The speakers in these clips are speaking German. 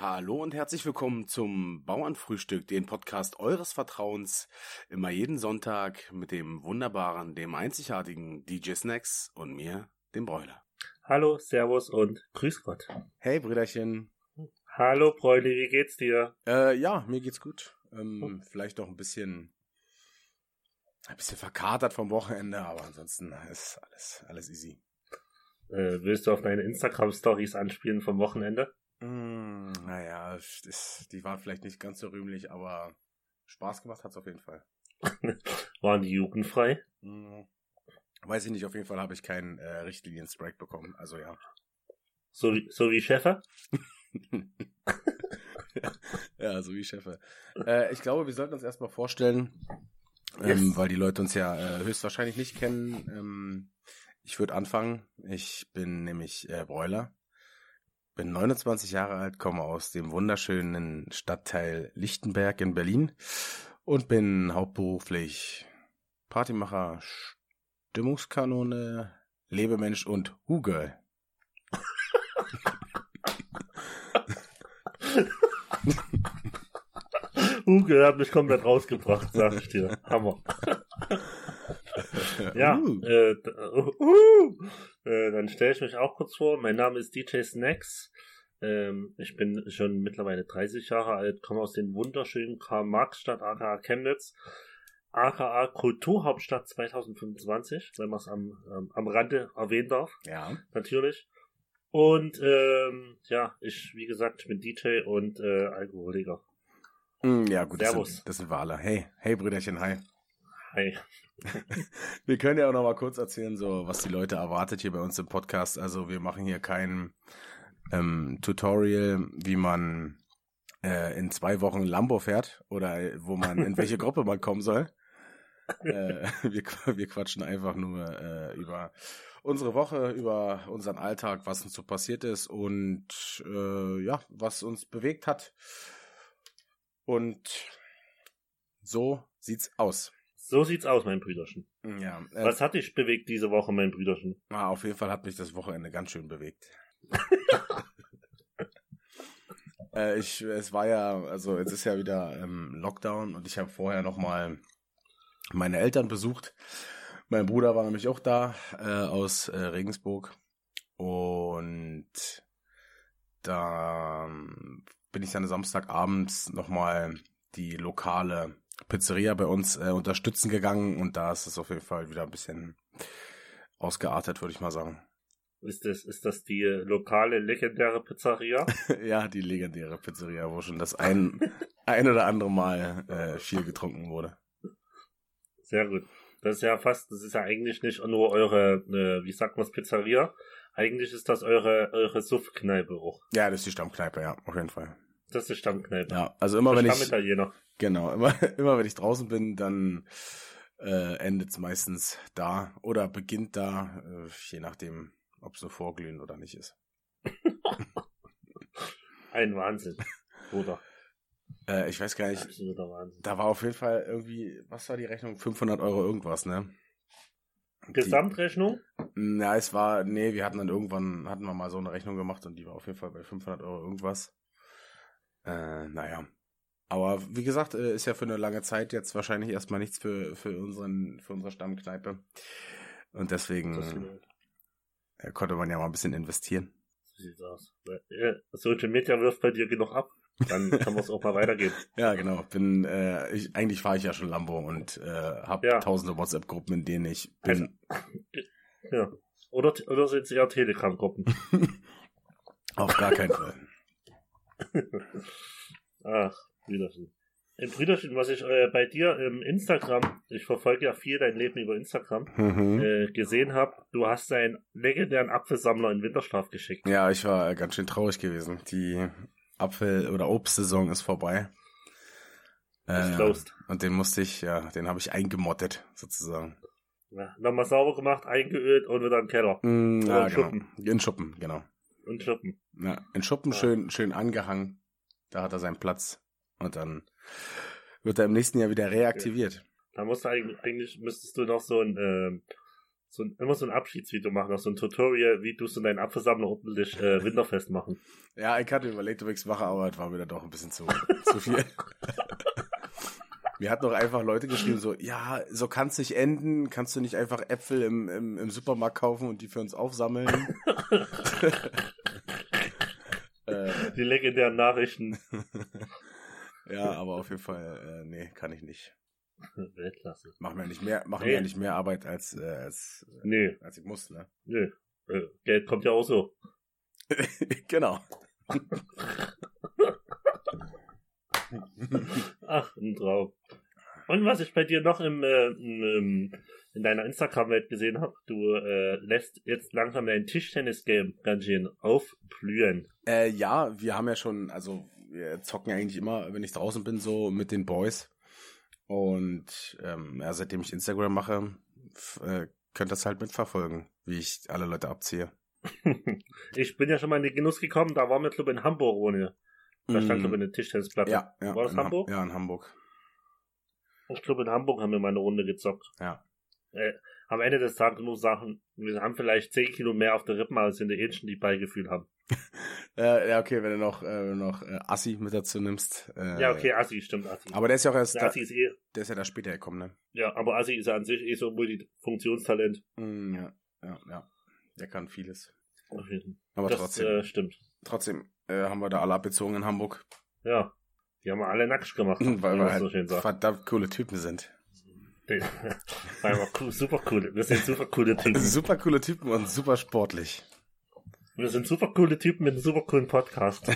Hallo und herzlich willkommen zum Bauernfrühstück, den Podcast eures Vertrauens, immer jeden Sonntag mit dem wunderbaren, dem einzigartigen DJ Snacks und mir, dem Bräuler. Hallo, Servus und Grüß Gott. Hey Brüderchen. Hallo Bräuli, wie geht's dir? Äh, ja, mir geht's gut. Ähm, Vielleicht doch ein bisschen, ein bisschen verkatert vom Wochenende, aber ansonsten ist alles, alles easy. Äh, willst du auf deine Instagram-Stories anspielen vom Wochenende? Mm, naja, das, die waren vielleicht nicht ganz so rühmlich, aber Spaß gemacht hat's auf jeden Fall. Waren die jugendfrei? Mm, weiß ich nicht, auf jeden Fall habe ich keinen äh, Richtlinien-Strike bekommen, also ja. So wie, so wie Chefe? ja, so wie Chefe. Äh, ich glaube, wir sollten uns erstmal vorstellen, Yes. ähm, weil die Leute uns ja äh, höchstwahrscheinlich nicht kennen. Ähm, ich würde anfangen. Ich bin nämlich äh, Bräuler, bin 29 Jahre alt, komme aus dem wunderschönen Stadtteil Lichtenberg in Berlin und bin hauptberuflich Partymacher, Stimmungskanone, Lebemensch und Hu-Girl. Uge hat mich komplett rausgebracht, sag ich dir. Hammer. Ja, Uh. äh, uh, uh, äh, dann stelle ich mich auch kurz vor. Mein Name ist DJ Snacks. Ähm, ich bin schon mittlerweile 30 Jahre alt, komme aus den wunderschönen Karl-Marx-Stadt, aka Chemnitz, aka Kulturhauptstadt 2025, wenn man es am, ähm, am Rande erwähnen darf, Ja. natürlich. Und ähm, ja, ich, wie gesagt, ich bin DJ und äh, Alkoholiker. Mm, Ja, gut, das Servus. sind, das sind wir alle. Hey, hey Brüderchen, hi. Hi. Wir können ja auch noch mal kurz erzählen, so was die Leute erwartet hier bei uns im Podcast. Also wir machen hier kein ähm, Tutorial, wie man äh, in zwei Wochen Lambo fährt oder äh, wo man in welche Gruppe man kommen soll. Äh, wir, wir quatschen einfach nur äh, über unsere Woche, über unseren Alltag, was uns so passiert ist und äh, ja, was uns bewegt hat. Und so sieht's aus. So sieht's aus, mein Brüderchen. Ja, äh, Was hat dich bewegt diese Woche, mein Brüderchen? Ah, auf jeden Fall hat mich das Wochenende ganz schön bewegt. äh, ich, es war ja, also jetzt ist ja wieder ähm, Lockdown und ich habe vorher noch mal meine Eltern besucht. Mein Bruder war nämlich auch da äh, aus äh, Regensburg und da ähm, bin ich dann Samstagabends noch mal die lokale Pizzeria bei uns äh, unterstützen gegangen und da ist es auf jeden Fall wieder ein bisschen ausgeartet, würde ich mal sagen. Ist das, ist das die lokale legendäre Pizzeria? ja, die legendäre Pizzeria, wo schon das ein, ein oder andere Mal äh, viel getrunken wurde. Sehr gut. Das ist ja fast, das ist ja eigentlich nicht nur eure, äh, wie sagt man's, Pizzeria. Eigentlich ist das eure, eure Suffkneipe auch. Ja, das ist die Stammkneipe, ja, auf jeden Fall. Das ist die Stammkneipe. Ja, also immer wenn ich, genau, immer, immer wenn ich draußen bin, dann äh, endet es meistens da oder beginnt da, äh, je nachdem, ob so vorglühen oder nicht ist. Ein Wahnsinn. Bruder. Äh, ich weiß gar nicht, Absoluter Wahnsinn. da war auf jeden Fall irgendwie, was war die Rechnung? 500 Euro irgendwas, ne? Die- Gesamtrechnung? Na, es war, nee, wir hatten dann irgendwann, hatten wir mal so eine Rechnung gemacht und die war auf jeden Fall bei 500 Euro irgendwas. Äh, naja. Aber wie gesagt, äh, ist ja für eine lange Zeit jetzt wahrscheinlich erstmal nichts für, für unseren, für unsere Stammkneipe. Und deswegen äh, konnte man ja mal ein bisschen investieren. so sieht's aus. Social Media wirft bei dir genug ab. Dann kann man es auch mal weitergehen. Ja, genau. Bin, äh, ich, eigentlich fahre ich ja schon Lambo und äh, habe Ja. tausende WhatsApp-Gruppen, in denen ich bin. Ja. Oder, oder sind es eher Telegram-Gruppen? Auf gar keinen Fall. Ach, Brüderchen. Im Brüderchen, was ich äh, bei dir im Instagram, ich verfolge ja viel dein Leben über Instagram, Mhm. äh, gesehen habe, du hast deinen legendären Apfelsammler in Winterschlaf geschickt. Ja, ich war ganz schön traurig gewesen. Die Apfel- oder Obstsaison ist vorbei. Ist Äh, closed. und den musste ich, ja, den habe ich eingemottet, sozusagen. Ja, nochmal sauber gemacht, eingeölt und wieder im Keller. Mm, ja, in genau. Schuppen. In Schuppen, genau. Und Schuppen. Ja, in Schuppen Ja. schön, schön angehangen. Da hat er seinen Platz. Und dann wird er im nächsten Jahr wieder reaktiviert. Da musst du eigentlich, eigentlich müsstest du noch so ein, ähm, so ein, immer so ein Abschiedsvideo machen, so ein Tutorial, wie du so deinen Apfelsammler ordentlich äh, winterfest machen. Ja, ich hatte überlegt, ob ich es mache, aber es war mir dann doch ein bisschen zu, zu viel. Mir hat noch einfach Leute geschrieben, so, ja, so kann es nicht enden, kannst du nicht einfach Äpfel im, im, im Supermarkt kaufen und die für uns aufsammeln? äh, die legendären Nachrichten. ja, aber auf jeden Fall, äh, nee, kann ich nicht. Weltklasse. Machen wir nicht mehr, machen nee. wir nicht mehr Arbeit als, äh, als, äh, nee. als ich muss, ne? Nee. Äh, Geld kommt ja auch so. genau. Ach, ein Traum. Und was ich bei dir noch im, äh, im in deiner Instagram-Welt gesehen habe, du äh, lässt jetzt langsam dein Tischtennis-Game ganz schön aufblühen. Äh, ja, wir haben ja schon, also wir zocken eigentlich immer, wenn ich draußen bin, so mit den Boys. Und ähm, ja, seitdem ich Instagram mache, äh, könnt das halt mitverfolgen, wie ich alle Leute abziehe. ich bin ja schon mal in den Genuss gekommen, da waren wir, glaube in Hamburg ohne. Da stand, glaube ich, eine Tischtennisplatte. Ja, ja, War das Hamburg? Ha ja, in Hamburg. Ich glaube, in Hamburg haben wir mal eine Runde gezockt. Ja. Äh, am Ende des Tages muss ich sagen, wir haben vielleicht 10 Kilo mehr auf der Rippen als in der Ähnchen, die Beigefühl haben. äh, ja, okay, wenn du noch, äh, noch äh, Assi mit dazu nimmst. Äh, ja, okay, Assi, stimmt, Assi. Aber der ist ja auch erst. Der, Assi ist eh, der ist ja da später gekommen, ne? Ja, aber Assi ist ja an sich eh so ein Multifunktionstalent. Mm, ja, ja, ja. Der kann vieles. Aber das, trotzdem. Äh, stimmt. Trotzdem äh, haben wir da alle abgezogen in Hamburg. Ja. Die haben wir alle nackt gemacht. Weil wir halt so verdammt coole Typen sind. Weil wir super cool. Wir sind super coole Typen. Super coole Typen und super sportlich. Wir sind super coole Typen mit einem super coolen Podcast.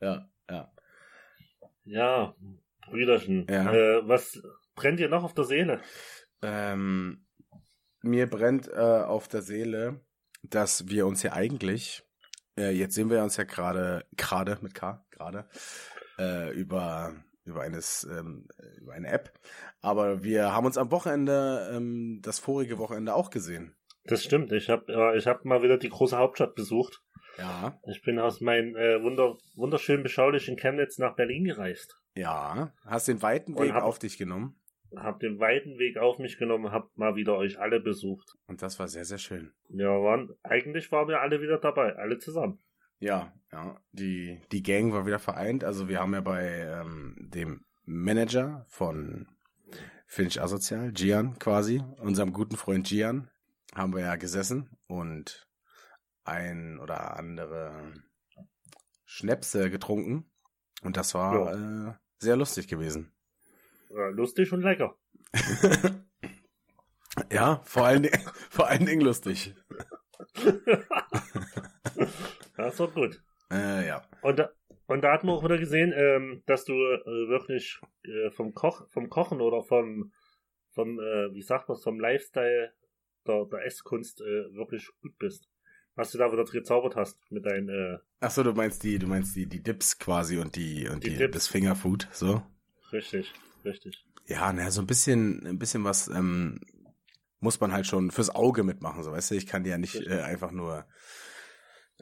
ja, ja. Ja, Brüderchen. Ja. Äh, was brennt dir noch auf der Seele? Ähm, mir brennt äh, auf der Seele, dass wir uns ja eigentlich, äh, jetzt sehen wir uns ja gerade, gerade mit K, gerade, äh, über über eines ähm, über eine App. Aber wir haben uns am Wochenende, ähm, das vorige Wochenende auch gesehen. Das stimmt. Ich habe äh, ich hab mal wieder die große Hauptstadt besucht. Ja. Ich bin aus meinem äh, wunder, wunderschön beschaulichen Chemnitz nach Berlin gereist. Ja. Hast den weiten Weg hab, auf dich genommen. Hab den weiten Weg auf mich genommen, hab mal wieder euch alle besucht. Und das war sehr, sehr schön. Ja, waren, eigentlich waren wir alle wieder dabei, alle zusammen. Ja, ja. Die, die Gang war wieder vereint. Also wir haben ja bei ähm, dem Manager von Finch Asozial, Gian quasi, unserem guten Freund Gian, haben wir ja gesessen und ein oder andere Schnäpse getrunken. Und das war ja. äh, sehr lustig gewesen. Lustig und lecker. ja, vor allen, Dingen, vor allen Dingen lustig. Das war gut. Äh, ja. Und da, und da hat man auch wieder gesehen, ähm, dass du äh, wirklich äh, vom Koch, vom Kochen oder vom, vom, äh, wie sagt man, vom Lifestyle der, der Esskunst äh, wirklich gut bist. Was du da wieder gezaubert hast mit deinen. Äh, Ach so, du meinst die, du meinst die, die Dips quasi und die und die, die das Fingerfood, so. Richtig, richtig. Ja, naja, so ein bisschen, ein bisschen was ähm, muss man halt schon fürs Auge mitmachen, so weißt du. Ich kann dir ja nicht äh, einfach nur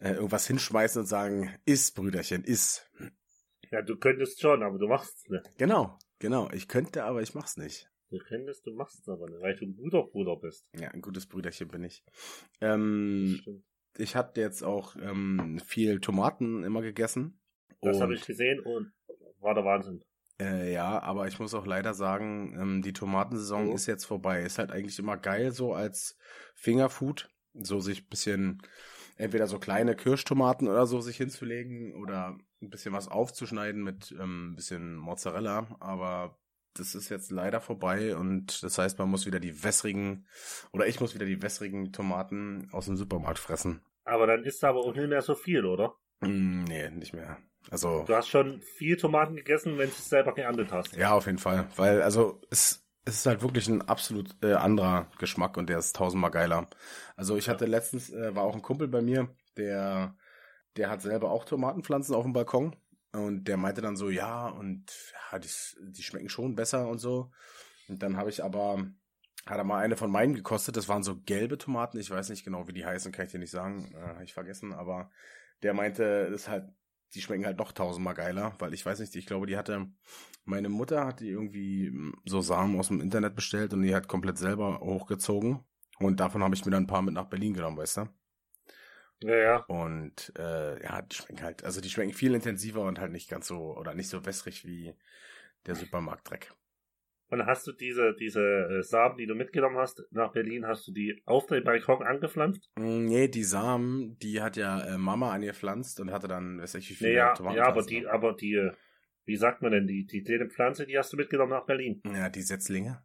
äh, irgendwas hinschmeißen und sagen, iss, Brüderchen, iss. Ja, du könntest schon, aber du machst es nicht. Genau, genau. Ich könnte, aber ich mach's nicht. Du könntest, du machst es aber nicht, weil du ein guter Bruder bist. Ja, ein gutes Brüderchen bin ich. Ähm, ich hatte jetzt auch ähm, viel Tomaten immer gegessen. Das habe ich gesehen und war der Wahnsinn. Äh, ja, aber ich muss auch leider sagen, ähm, die Tomatensaison oh. ist jetzt vorbei. Ist halt eigentlich immer geil so als Fingerfood, so sich bisschen entweder so kleine Kirschtomaten oder so sich hinzulegen oder ein bisschen was aufzuschneiden mit ähm, ein bisschen Mozzarella, aber das ist jetzt leider vorbei und das heißt, man muss wieder die wässrigen oder ich muss wieder die wässrigen Tomaten aus dem Supermarkt fressen. Aber dann ist da aber auch nicht mehr so viel, oder? Mm, nee, nicht mehr. Also. Du hast schon viel Tomaten gegessen, wenn du es selber geerntet hast. Ja, auf jeden Fall. Weil, also, es, es ist halt wirklich ein absolut äh, anderer Geschmack und der ist tausendmal geiler. Also ich hatte letztens, äh, war auch ein Kumpel bei mir, der, der hat selber auch Tomatenpflanzen auf dem Balkon und der meinte dann so, ja, und ja, die, die schmecken schon besser und so. Und dann habe ich aber, hat er mal eine von meinen gekostet, das waren so gelbe Tomaten, ich weiß nicht genau, wie die heißen, kann ich dir nicht sagen, äh, habe ich vergessen, aber der meinte, das ist halt die schmecken halt noch tausendmal geiler, weil ich weiß nicht, ich glaube, die hatte, meine Mutter hat die irgendwie hm, so Samen aus dem Internet bestellt und die hat komplett selber hochgezogen. Und davon habe ich mir dann ein paar mit nach Berlin genommen, weißt du? Ja, ja. Und äh, ja, die schmecken halt, also die schmecken viel intensiver und halt nicht ganz so oder nicht so wässrig wie der Supermarktdreck. Und hast du diese, diese äh, Samen, die du mitgenommen hast nach Berlin, hast du die auf deinem Balkon angepflanzt? Mm, Nee, die Samen, die hat ja äh, Mama angepflanzt und hatte dann, weiß ich wie viele Nee, ja, Tomaten. ja, aber die, aber die, äh, wie sagt man denn, die, die, die Pflanze, die hast du mitgenommen nach Berlin. Ja, die Setzlinge.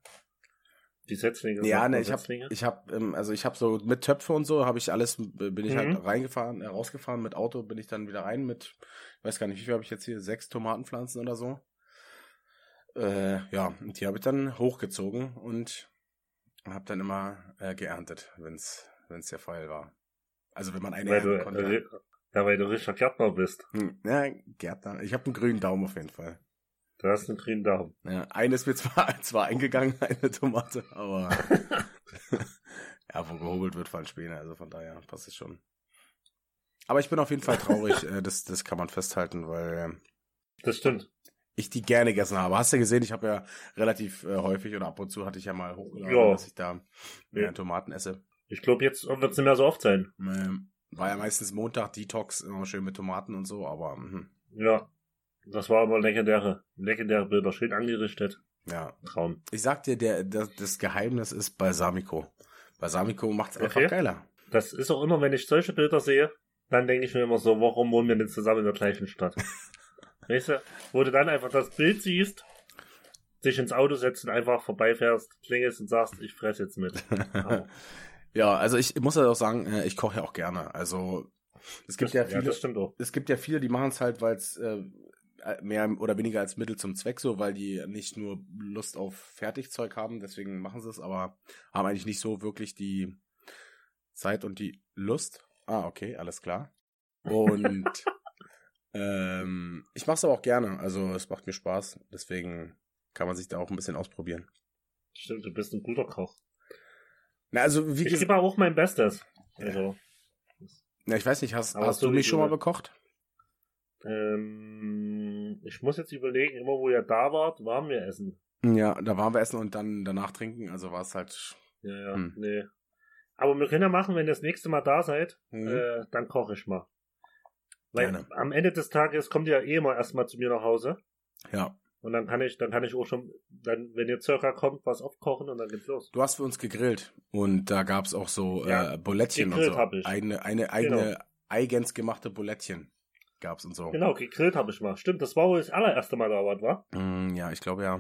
Die Setzlinge. Ja, ne, ich habe ich hab, ähm, also ich habe so mit Töpfe und so, habe ich alles, bin ich Mhm. halt reingefahren, rausgefahren mit Auto, bin ich dann wieder rein mit, weiß gar nicht, wie viel habe ich jetzt hier, sechs Tomatenpflanzen oder so. Äh, ja, und die habe ich dann hochgezogen und habe dann immer äh, geerntet, wenn's wenn's der Fall war. Also wenn man eine weil ernten konnte. äh, ja, weil du Richard Gärtner bist. Hm, ja, Gärtner. Ich habe einen grünen Daumen auf jeden Fall. Du hast einen grünen Daumen. Ja, eine ist mir zwar, zwar eingegangen, eine Tomate, aber ja, wo gehobelt wird, fallen Späne, also von daher passt es schon. Aber ich bin auf jeden Fall traurig, äh, das, das kann man festhalten, weil Das stimmt. Ich die gerne gegessen habe. Hast du gesehen, ich habe ja relativ äh, häufig oder ab und zu hatte ich ja mal hochgeladen, Ja. dass ich da mehr Ja. Tomaten esse. Ich glaube, jetzt wird es nicht mehr so oft sein. Ähm, war ja meistens Montag, Detox, immer schön mit Tomaten und so, aber mhm, Ja. Das war aber legendäre, legendäre Bilder, schön angerichtet. ja. Traum. Ich sag dir, der, das, das Geheimnis ist Balsamico. Balsamico macht's einfach Okay. geiler. Das ist auch immer, wenn ich solche Bilder sehe, dann denke ich mir immer so, warum wohnen wir denn zusammen in der gleichen Stadt? weißt du, wo du dann einfach das Bild siehst, dich ins Auto setzt und einfach vorbeifährst, klingelst und sagst, ich fress jetzt mit. Aber Ja, also ich muss ja auch sagen, äh, ich koche ja auch gerne. Also es gibt ja das, viele, das stimmt auch. es gibt ja viele, die machen es halt, weil es äh, mehr oder weniger als Mittel zum Zweck so, weil die nicht nur Lust auf Fertigzeug haben, deswegen machen sie es, aber haben eigentlich nicht so wirklich die Zeit und die Lust. Ah, okay, alles klar. Und ähm, ich mache es aber auch gerne. Also es macht mir Spaß, deswegen kann man sich da auch ein bisschen ausprobieren. Stimmt, du bist ein guter Koch. Na, also wie Ich gebe auch mein Bestes. Also, na, ich weiß nicht, hast, hast du mich schon mal bekocht? ähm, ich muss jetzt überlegen, immer wo ihr da wart, waren wir essen. Ja, da waren wir essen und dann danach trinken, also war es halt. Ja, ja, Hm. nee. Aber wir können ja machen, wenn ihr das nächste Mal da seid, Mhm. äh, dann koche ich mal. Weil Gerne. am Ende des Tages kommt ihr eh immer erstmal zu mir nach Hause. Ja. Und dann kann ich, dann kann ich auch schon, dann, wenn ihr circa kommt, was aufkochen und dann geht's los. Du hast für uns gegrillt und da gab's auch so Ja, äh, Bulettchen und gegrillt so. hab ich. Eine, eine eigene, eigens gemachte Bulettchen gab's und so. Genau, gegrillt habe ich mal. Stimmt, das war wohl das allererste Mal da was, war? Mm, ja, ich glaube ja.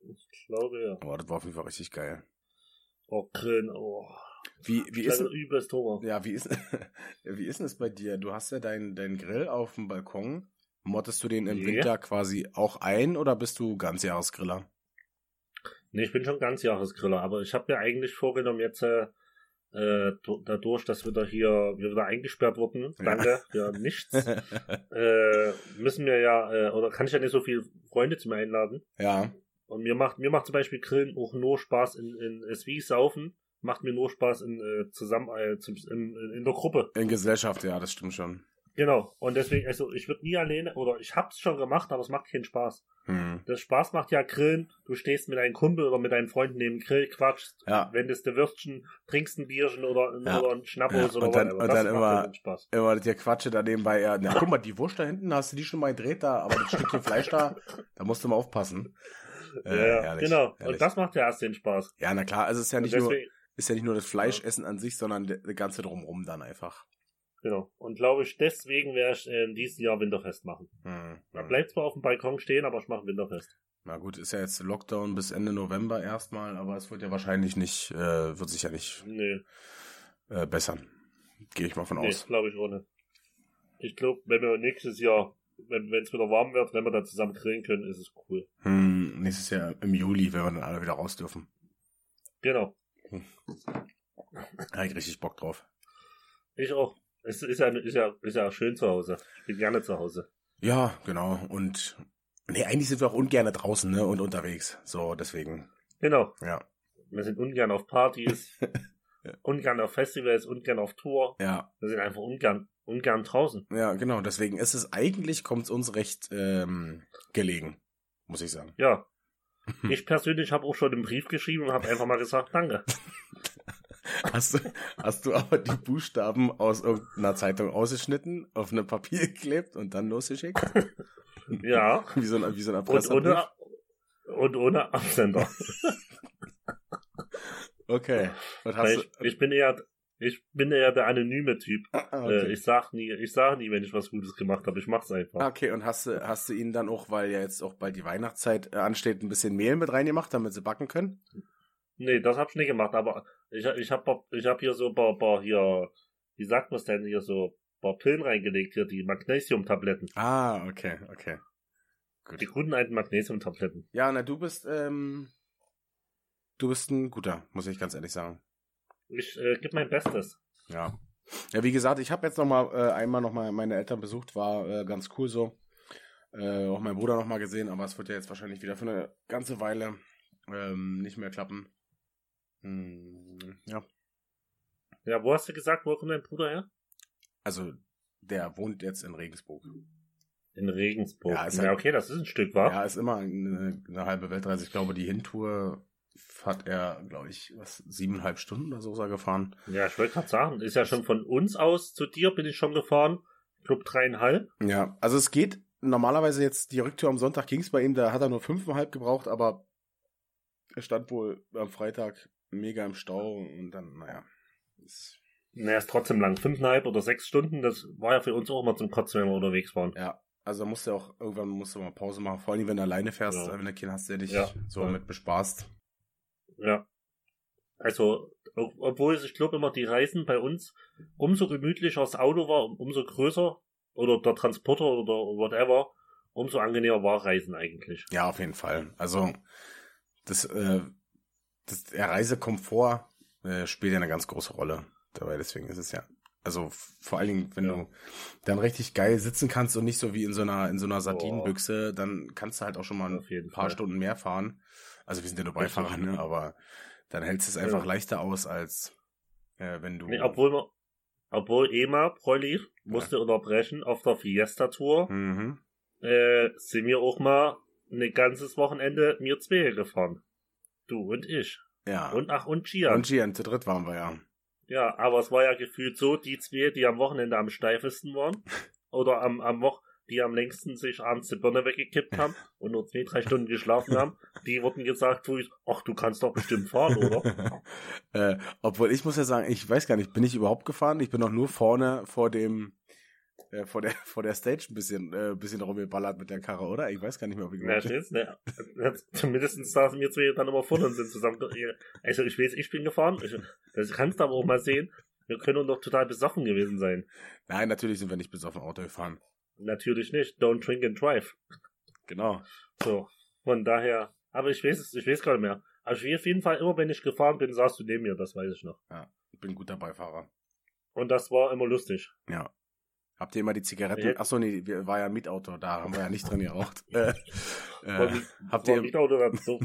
Ich glaube ja. Oh, das war auf jeden Fall richtig geil. Oh, Grillen, oh. Wie, wie ist hatte übelst Hunger. ja, wie ist wie ist denn es bei dir? Du hast ja deinen dein Grill auf dem Balkon. Mottest du den im Nee. Winter quasi auch ein oder bist du Ganzjahresgriller? Nee, ich bin schon ganz Jahresgriller, aber ich habe mir eigentlich vorgenommen, jetzt äh, äh, dadurch, dass wir da hier wir wieder eingesperrt wurden, Ja. danke für nichts, äh, müssen wir ja, äh, oder kann ich ja nicht so viele Freunde zu mir einladen. ja, Und mir macht, mir macht zum Beispiel Grillen auch nur Spaß in, in wie Saufen, macht mir nur Spaß in, äh, zusammen, äh, zum, in, in der Gruppe. in Gesellschaft, ja, das stimmt schon. Genau. Und deswegen, also ich würde nie alleine, oder ich hab's schon gemacht, aber es macht keinen Spaß. Hm. Das Spaß macht ja Grillen. Du stehst mit deinem Kumpel oder mit deinen Freunden neben Grill, quatschst, Ja. wendest dir Würstchen, trinkst ein Bierchen oder, Ja. oder ein Schnappos Ja, oder und dann- whatever. und dann immer-. Immer der Quatsche da nebenbei, ja, na, guck mal, die Wurst da hinten, hast du die schon mal gedreht da, aber das Stückchen Fleisch da, da musst du mal aufpassen. Äh, ja, herrlich, genau. herrlich. Und das macht ja erst den Spaß. Ja, na klar, also es ist ja nicht nur, deswegen, ist ja nicht nur das Fleischessen an sich, sondern der, der ganze drumrum dann einfach. genau. Und glaube ich, deswegen werde ich äh, in diesem Jahr Winterfest machen. Hm, Da hm. bleibt zwar auf dem Balkon stehen, aber ich mache Winterfest. Na gut, ist ja jetzt Lockdown bis Ende November erstmal, aber es wird ja wahrscheinlich nicht, äh, wird sich ja nicht Nee, äh, bessern. Gehe ich mal von nee aus. glaube ich ohne. Ich glaube, wenn wir nächstes Jahr, wenn es wieder warm wird, wenn wir da zusammen grillen können, ist es cool. Hm, nächstes Jahr im Juli, wenn wir dann alle wieder raus dürfen. Genau. Da hab ich richtig Bock drauf. Ich auch. Es ist ja, ist ja, ist ja schön zu Hause. Ich bin gerne zu Hause. Ja, genau. Und nee, eigentlich sind wir auch ungerne draußen, ne? Und unterwegs. So, deswegen. Genau. Ja. Wir sind ungern auf Partys, ungern auf Festivals, ungern auf Tour. Ja. Wir sind einfach ungern, ungern draußen. Ja, genau. Deswegen ist es eigentlich, kommt es uns recht ähm, gelegen, muss ich sagen. Ja. Ich persönlich habe auch schon einen Brief geschrieben und habe einfach mal gesagt, danke. Hast du, hast du aber die Buchstaben aus irgendeiner Zeitung ausgeschnitten, auf eine Papier geklebt und dann losgeschickt? Ja. Wie so ein, wie so ein Und ohne, und ohne Absender. Okay. Und hast ich, ich bin eher, ich bin eher der anonyme Typ. du, ah, Äh, okay. ich sag nie, ich sag nie, wenn ich was Gutes gemacht habe. Ich mach's einfach. Ah, okay, und hast du, hast du ihnen dann auch, weil ja jetzt auch bald die Weihnachtszeit äh, ansteht, ein bisschen Mehl mit reingemacht, damit sie backen können? Nee, das hab ich nicht gemacht, aber ich, ich hab, ich hab hier so paar, paar hier, wie sagt man's denn hier so, paar Pillen reingelegt, hier die Magnesiumtabletten. Ah, okay, okay. Gut. Die guten alten Magnesiumtabletten. Ja, na, du bist, ähm, du bist ein guter, muss ich ganz ehrlich sagen. Ich äh, gebe mein Bestes. Ja. Ja, wie gesagt, ich habe jetzt noch mal äh, einmal noch mal meine Eltern besucht, war äh, ganz cool so. Äh, auch meinen Bruder noch mal gesehen, aber es wird ja jetzt wahrscheinlich wieder für eine ganze Weile ähm, nicht mehr klappen. Hm, ja, Ja, wo hast du gesagt, wo kommt dein Bruder her? also der wohnt jetzt in Regensburg. In Regensburg. Ja, Ja, halt- okay, das ist ein Stück, wa? Ja, ist immer eine, eine halbe Weltreise. Ich glaube, die Hintour hat er, glaube ich, was siebeneinhalb Stunden oder so ist er gefahren. Ja, ich wollte gerade sagen, ist ja schon von uns aus zu dir bin ich schon gefahren. Club dreieinhalb. Ja, also es geht normalerweise jetzt die Rücktour am Sonntag ging es bei ihm, da hat er nur fünfeinhalb gebraucht, aber er stand wohl am Freitag mega im Stau und dann, naja. Ist, Naja, ist trotzdem lang. Fünfeinhalb oder sechs Stunden, das war ja für uns auch mal zum Kotzen, wenn wir unterwegs waren. ja, also musst du auch, irgendwann musst du mal Pause machen, vor allem wenn du alleine fährst, Ja. wenn du Kind hast, der dich Ja, so voll. mit bespaßt. Ja. Also, ob- obwohl ich glaube immer die Reisen bei uns, umso gemütlicher das Auto war, um- umso größer oder der Transporter oder whatever, umso angenehmer war Reisen eigentlich. Ja, auf jeden Fall. Also das, äh, das der Reisekomfort äh, spielt ja eine ganz große Rolle dabei. Deswegen ist es ja, also vor allen Dingen, wenn Ja. du dann richtig geil sitzen kannst und nicht so wie in so einer in so einer Sardinenbüchse, dann kannst du halt auch schon mal ein paar Fall. Stunden mehr fahren. Also wir sind ja nur. Beifahrer, ne? Aber dann hältst du es einfach Ja. leichter aus als äh, wenn du. Nee, obwohl obwohl EMA, Prolli, musste unterbrechen auf der Fiesta-Tour, Mhm. äh, sind wir auch mal ein ganzes Wochenende mir zwei gefahren. Du und ich. Ja. Und ach, und Gian. und Gian, zu dritt waren wir ja. Ja, aber es war ja gefühlt so, die zwei, die am Wochenende am steifesten waren, oder am, am Woch, die am längsten sich abends die Birne weggekippt haben und nur zwei, drei Stunden geschlafen haben, die wurden gesagt, ach, du kannst doch bestimmt fahren, oder? äh, obwohl ich muss ja sagen, ich weiß gar nicht, bin ich überhaupt gefahren? Ich bin noch nur vorne vor dem äh, vor der vor der Stage ein bisschen äh, bisschen rumgeballert mit der Karre, oder? Ich weiß gar nicht mehr, ob ich gemacht steht's, ne? Zumindest saßen wir zwei dann immer vorne und sind zusammen. Also ich weiß, ich bin gefahren. Ich, das kannst du aber auch mal sehen. Wir können doch total besoffen gewesen sein. Nein, natürlich sind wir nicht bis auf ein Auto gefahren. Natürlich nicht. Don't drink and drive. Genau. So. Von daher. Aber ich weiß es, ich weiß gar nicht mehr. Also ich auf jeden Fall, immer wenn ich gefahren bin, saßt du neben mir, das weiß ich noch. Ich bin ein guter Beifahrer. Und das war immer lustig. Ja. Habt ihr immer die Zigaretten? Jetzt- Achso, nee, wir, war ja ein Mietauto, da haben wir ja nicht drin geraucht. Äh, äh, habt ihr. nicht Auto, da so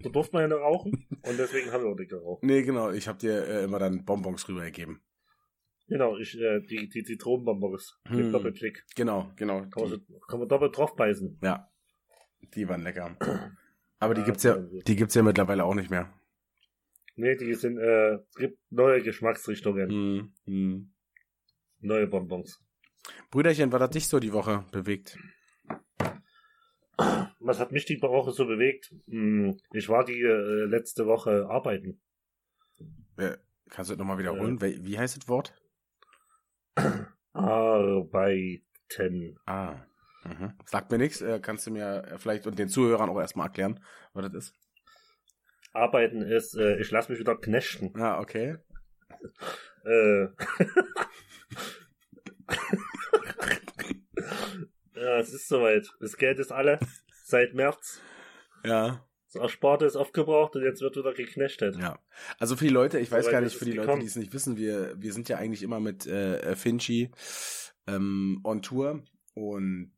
durfte man ja nicht rauchen. Und deswegen haben wir auch nicht geraucht. Nee, genau, ich hab dir äh, immer dann Bonbons rübergegeben. Genau, ich, äh, die, die Zitronenbonbons. Hm. Mit Doppelklick. Genau, genau. Kann man, Die, kann man doppelt drauf beißen. ja. Die waren lecker. Aber die Ja, gibt's ja, die gibt's ja mittlerweile auch nicht mehr. Nee, die sind, äh, es gibt neue Geschmacksrichtungen, Hm, hm. neue Bonbons. Brüderchen, was hat dich so die Woche bewegt? Was hat mich die Woche so bewegt? Hm, Ich war die äh, letzte Woche arbeiten. Äh, kannst du das nochmal wiederholen? Wel- Wie heißt das Wort? Arbeiten. Ah. Mhm. Sagt mir nichts. Äh, kannst du mir äh, vielleicht und den Zuhörern auch erstmal erklären, was das ist? Arbeiten ist, äh, ich lasse mich wieder knechten. Ah, okay. Äh. ja, es ist soweit. Das Geld ist alle seit März. Ja. Das Ersparte ist aufgebraucht und jetzt wird wieder geknechtet. Ja. Also für die Leute, ich weiß Soweit gar nicht, für die Leute, gekommen. die es nicht wissen, wir, wir sind ja eigentlich immer mit äh, Finchi ähm, on Tour und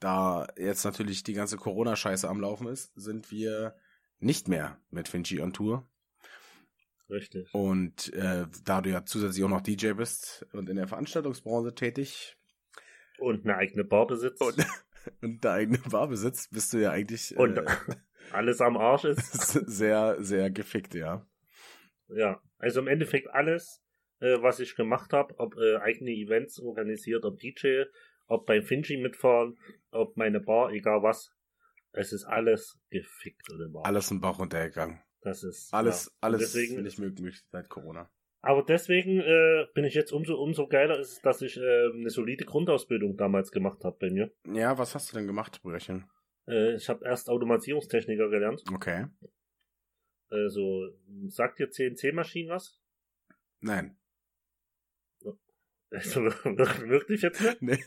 da jetzt natürlich die ganze Corona-Scheiße am Laufen ist, sind wir nicht mehr mit Finchi on Tour. Richtig. Und äh, da du ja zusätzlich auch noch DJ bist und in der Veranstaltungsbranche tätig Und eine eigene Bar besitzt. und, und da eigene Bar besitzt, bist du ja eigentlich Und äh, alles am Arsch ist. sehr, sehr gefickt, ja. Ja, also im Endeffekt alles, äh, was ich gemacht habe, ob äh, eigene Events organisiert, ob DJ, ob bei Finji mitfahren, ob meine Bar, egal was. Es ist alles gefickt oder Arsch. Alles im Bauch runtergegangen. Das ist Alles, ja. alles Deswegen- nicht möglich seit Corona. Aber deswegen äh, bin ich jetzt umso umso geiler, ist, dass ich äh, eine solide Grundausbildung damals gemacht habe bei mir. Ja, was hast du denn gemacht, Brüderchen? Äh, ich habe erst Automatisierungstechniker gelernt. Okay. Also sagt dir CNC-Maschinen was? Nein. Also wirklich jetzt nicht? Nee.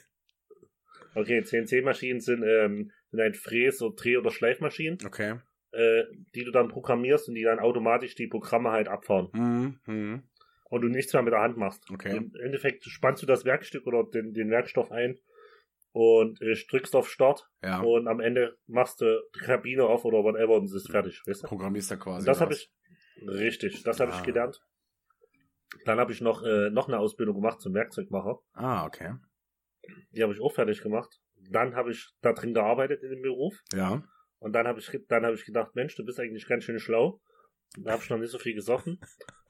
Okay, CNC-Maschinen sind, ähm, sind ein Fräs- oder Dreh- oder Schleifmaschinen, Okay. äh, die du dann programmierst und die dann automatisch die Programme halt abfahren Mhm. Mhm. und du nichts mehr mit der Hand machst. Okay. Im Endeffekt spannst du das Werkstück oder den, den Werkstoff ein und äh, drückst auf Start Ja. und am Ende machst du die Kabine auf oder whatever und es ist fertig. Weißt du? Programmierst da quasi. Und das habe ich, richtig, das habe Ah. ich gelernt. Dann habe ich noch, äh, noch eine Ausbildung gemacht zum Werkzeugmacher. Ah, okay. Die habe ich auch fertig gemacht. Dann habe ich da drin gearbeitet in dem Beruf. Ja. Und dann habe ich, dann habe ich gedacht, Mensch, du bist eigentlich ganz schön schlau. Da habe ich noch nicht so viel gesoffen.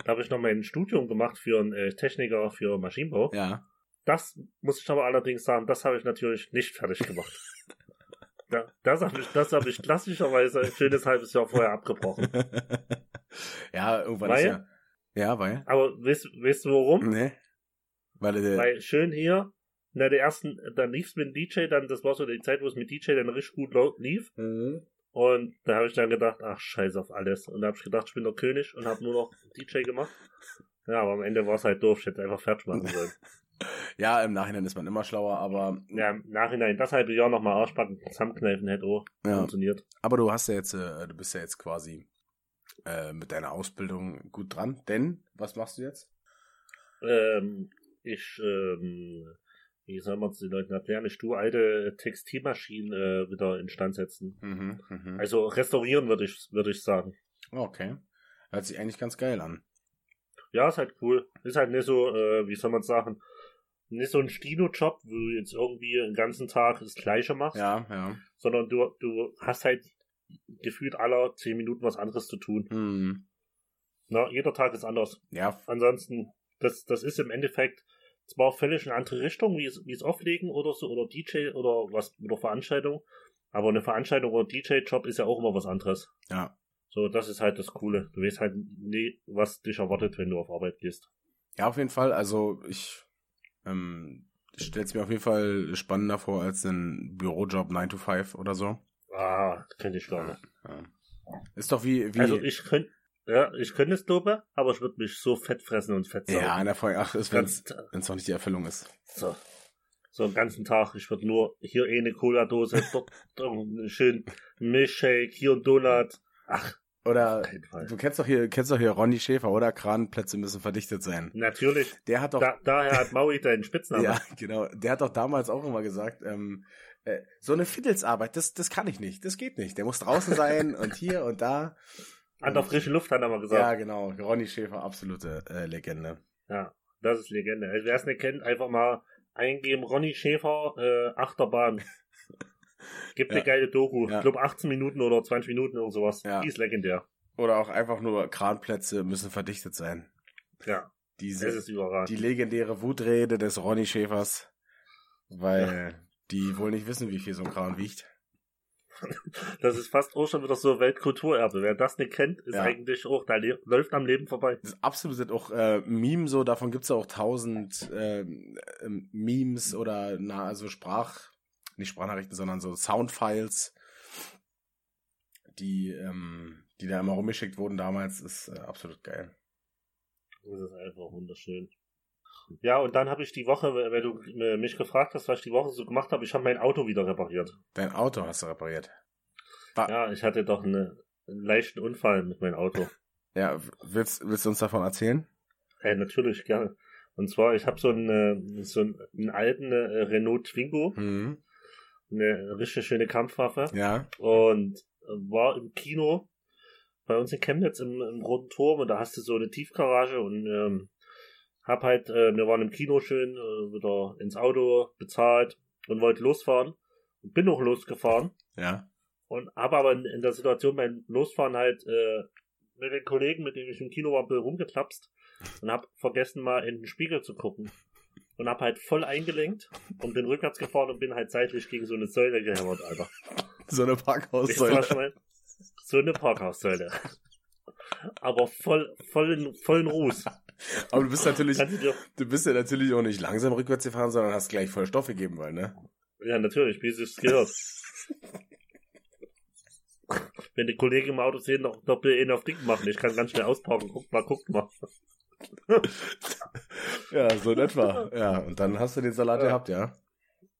Da habe ich noch mein Studium gemacht für einen äh, Techniker für Maschinenbau. Ja. Das muss ich aber allerdings sagen, das habe ich natürlich nicht fertig gemacht. Ja, das habe ich, das habe ich klassischerweise ein schönes halbes Jahr vorher abgebrochen. ja, irgendwann Weil? ist ja. Ja, weil. Aber weißt, weißt du warum? Nee. Weil, äh, Weil schön hier, na der ersten, dann lief's mit dem DJ, dann, das war so die Zeit, wo es mit DJ dann richtig gut lief. Mhm. Und da habe ich dann gedacht, ach scheiß auf alles. Und da habe ich gedacht, ich bin der König und habe nur noch DJ gemacht. Ja, aber am Ende war es halt doof, ich hätte einfach fertig machen sollen. Ja, im Nachhinein ist man immer schlauer, aber Ja, im Nachhinein, das halbe Jahr nochmal Arschbacken zusammenkneifen hätte auch ja. funktioniert. Aber du hast ja jetzt, äh, du bist ja jetzt quasi äh, mit deiner Ausbildung gut dran. Denn, was machst du jetzt? Ähm, ich, ähm, wie soll man es den Leuten erklären, ich tue alte Textilmaschinen äh, wieder instand setzen. Mhm, mhm. Also restaurieren würde ich, würde ich sagen. Okay. Hört sich eigentlich ganz geil an. Ja, ist halt cool. Ist halt nicht so, äh, wie soll man sagen, nicht so ein Stino-Job, wo du jetzt irgendwie den ganzen Tag das Gleiche machst, Ja, ja. sondern du, du hast halt gefühlt aller zehn Minuten was anderes zu tun. Mhm. Na, jeder Tag ist anders. Ja, Ansonsten, das, das ist im Endeffekt zwar völlig eine andere Richtung, wie es, wie es Auflegen oder so, oder DJ oder was, oder Veranstaltung, aber eine Veranstaltung oder DJ-Job ist ja auch immer was anderes. ja. So, das ist halt das Coole. Du weißt halt nie, was dich erwartet, wenn du auf Arbeit gehst. Ja, auf jeden Fall. Also ich ähm, stelle es mir auf jeden Fall spannender vor als ein Bürojob 9 to 5 oder so. Ah, könnte ich gar nicht. Ja. Ist doch wie, wie Also ich könnte, ja, ich könnte es glaube, aber ich würde mich so fett fressen und fett saugen. ja, in der Folge, ach, ist, Ganz, wenn's, wenn's noch nicht die Erfüllung ist. so. So einen ganzen Tag. Ich würde nur hier eh eine Cola-Dose, dort einen schönen Milchshake, hier ein Donut. Ach, Oder du kennst doch hier, kennst doch hier Ronny Schäfer, oder? Kranplätze müssen verdichtet sein. Natürlich. Der hat doch, Da, daher hat Maui deinen Spitznamen. ja, genau, der hat doch damals auch immer gesagt, ähm, äh, so eine Fiddlesarbeit, das, das kann ich nicht, das geht nicht. Der muss draußen sein und hier und da. An der frischen Luft hat er mal Ja, gesagt. genau. Ronny Schäfer, absolute äh, Legende. Ja, das ist Legende. Also, wer es nicht kennt, einfach mal eingeben, Ronny Schäfer, äh, Achterbahn. Gibt Ja. eine geile Doku. Ja. Ich glaube 18 Minuten oder 20 Minuten oder sowas. Ja. Die ist legendär. Oder auch einfach nur Kranplätze müssen verdichtet sein. Ja, Diese, das ist überragend. die legendäre Wutrede des Ronny Schäfers, weil die wohl nicht wissen, wie viel so ein Kran wiegt. Das ist fast auch schon wieder so Weltkulturerbe. Wer das nicht kennt, ist Ja. eigentlich auch, da läuft am Leben vorbei. Das ist absolut auch äh, Meme so, davon gibt's ja auch tausend ähm, Memes oder na, also Sprach, nicht Sprachnachrichten, sondern so Soundfiles, die, ähm, die da immer rumgeschickt wurden damals, ist äh, absolut geil. Das ist einfach wunderschön. Ja, und dann habe ich die Woche, weil du mich gefragt hast, was ich die Woche so gemacht habe, ich habe mein Auto wieder repariert. Dein Auto hast du repariert. War, ja. Ja, ich hatte doch eine, einen leichten Unfall mit meinem Auto. willst, willst du uns davon erzählen? Äh, natürlich, gerne. Und zwar, ich habe so einen, äh, so einen, einen alten äh, Renault Twingo, Mhm. Eine richtig schöne Kampfwaffe Ja. und war im Kino bei uns in Chemnitz im, im Roten Turm und da hast du so eine Tiefgarage und ähm, hab halt, äh, wir waren im Kino schön, äh, wieder ins Auto bezahlt und wollte losfahren und bin auch losgefahren Ja. und habe aber in, in der Situation beim Losfahren halt äh, mit den Kollegen, mit denen ich im Kino war, rumgeklapst und hab vergessen mal in den Spiegel zu gucken. Und hab halt voll eingelenkt und bin rückwärts gefahren und bin halt seitlich gegen so eine Säule gehämmert, Alter. So eine Parkhaussäule. So eine Parkhaussäule. Aber voll, voll in, voll in Ruß. Aber du bist natürlich, du bist ja natürlich auch nicht langsam rückwärts gefahren, sondern hast gleich voll Stoff gegeben, weil, ne? ja, natürlich, wie es sich gehört. Wenn die Kollegen im Auto sehen, noch, bitte einen auf Ding machen. Ich kann ganz schnell ausparken. Guckt mal, guckt mal. Ja, so in etwa. Ja, und dann hast du den Salat Ja. gehabt, ja?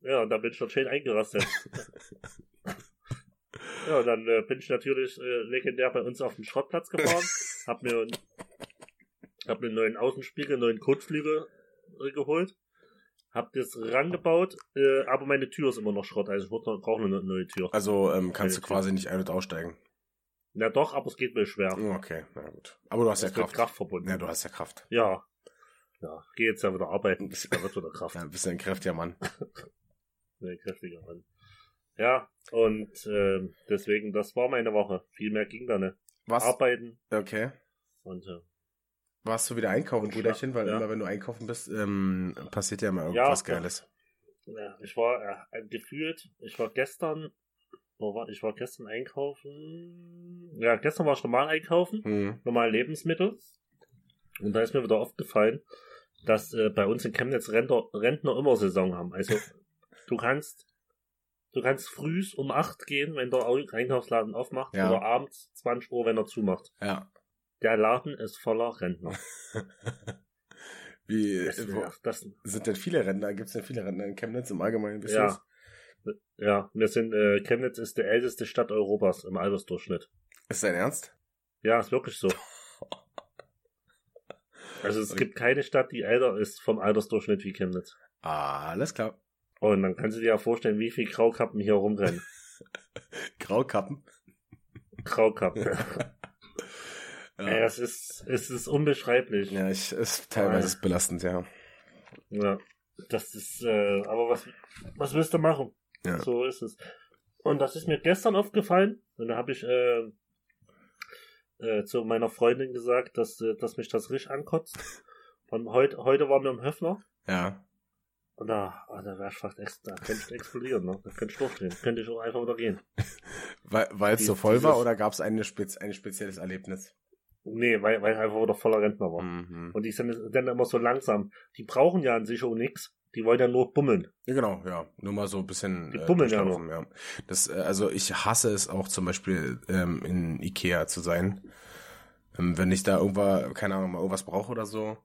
Ja, und dann bin ich dort schön eingerastet. ja, und dann äh, bin ich natürlich äh, legendär bei uns auf den Schrottplatz gefahren, hab mir, einen- hab mir einen neuen Außenspiegel, einen neuen Kotflügel äh, geholt, hab das rangebaut, äh, aber meine Tür ist immer noch Schrott, also ich brauche eine neue Tür. Also ähm, kannst du quasi nicht ein- und aussteigen. Na doch, aber es geht mir schwer. Okay, na gut. Aber du hast ja Es wird Kraft. Kraft verbunden. Ja, du hast ja Kraft. Ja. Ja, geh jetzt ja wieder arbeiten. Da wird wieder Kraft. Ja, du bist ja ein kräftiger Mann. Nee, kräftiger Mann. Ja, und ähm, deswegen, das war meine Woche. Viel mehr ging da nicht. Was? Arbeiten Okay. und äh, Warst du wieder einkaufen, Und Brüderchen? Weil ja. immer wenn du einkaufen bist, ähm, passiert ja immer Ja, irgendwas doch. Geiles. ja, ich war äh, gefühlt, ich war gestern, wo war ich war gestern einkaufen. Ja, gestern war ich normal einkaufen, Hm. normal Lebensmittel. Und da ist mir wieder aufgefallen, dass äh, bei uns in Chemnitz Rentner, Rentner immer Saison haben. Also du kannst du kannst frühs um 8 gehen, wenn der Au- Einkaufsladen aufmacht, Ja. oder abends 20 Uhr, wenn er zumacht. Ja. Der Laden ist voller Rentner. Wie Das, wo, das, sind denn viele Rentner? Gibt es denn viele Rentner in Chemnitz im Allgemeinen? Ja. das? Ja, wir sind, äh, Chemnitz ist die älteste Stadt Europas im Altersdurchschnitt. Ist dein Ernst? Ja, ist wirklich so. Also es gibt keine Stadt, die älter ist vom Altersdurchschnitt wie Chemnitz. Ah, alles klar. Und dann kannst du dir ja vorstellen, wie viele Graukappen hier rumrennen. Graukappen. Graukappen. Ey, Ja, das ist, es ist unbeschreiblich. ja ich, ist teilweise ist belastend, ja. Ja, das ist, äh, aber was, was willst du machen? Ja. So ist es. Und das ist mir gestern aufgefallen. Und da habe ich äh, äh, zu meiner Freundin gesagt, dass, äh, dass mich das richtig ankotzt. Und heute, heute waren wir im Höfner. Ja. Und da, oh, da wäre ich fast ex da könnte ich explodieren, ne? Da könnte ich durchdrehen. Könnte ich auch einfach wieder gehen. Weil es so voll war dieses- oder gab es Spez ein spezielles Erlebnis? Nee, weil, weil ich einfach wieder voller Rentner war. Mhm. Und die sind dann immer so langsam. Die brauchen ja an sich auch nichts. Die wollen ja nur bummeln. Ja, genau, ja. Nur mal so ein bisschen. Die bummeln ja durchlaufen, ja. Das, äh, also ich hasse es auch zum Beispiel ähm, in Ikea zu sein. Ähm, wenn ich da irgendwo, keine Ahnung, mal irgendwas brauche oder so.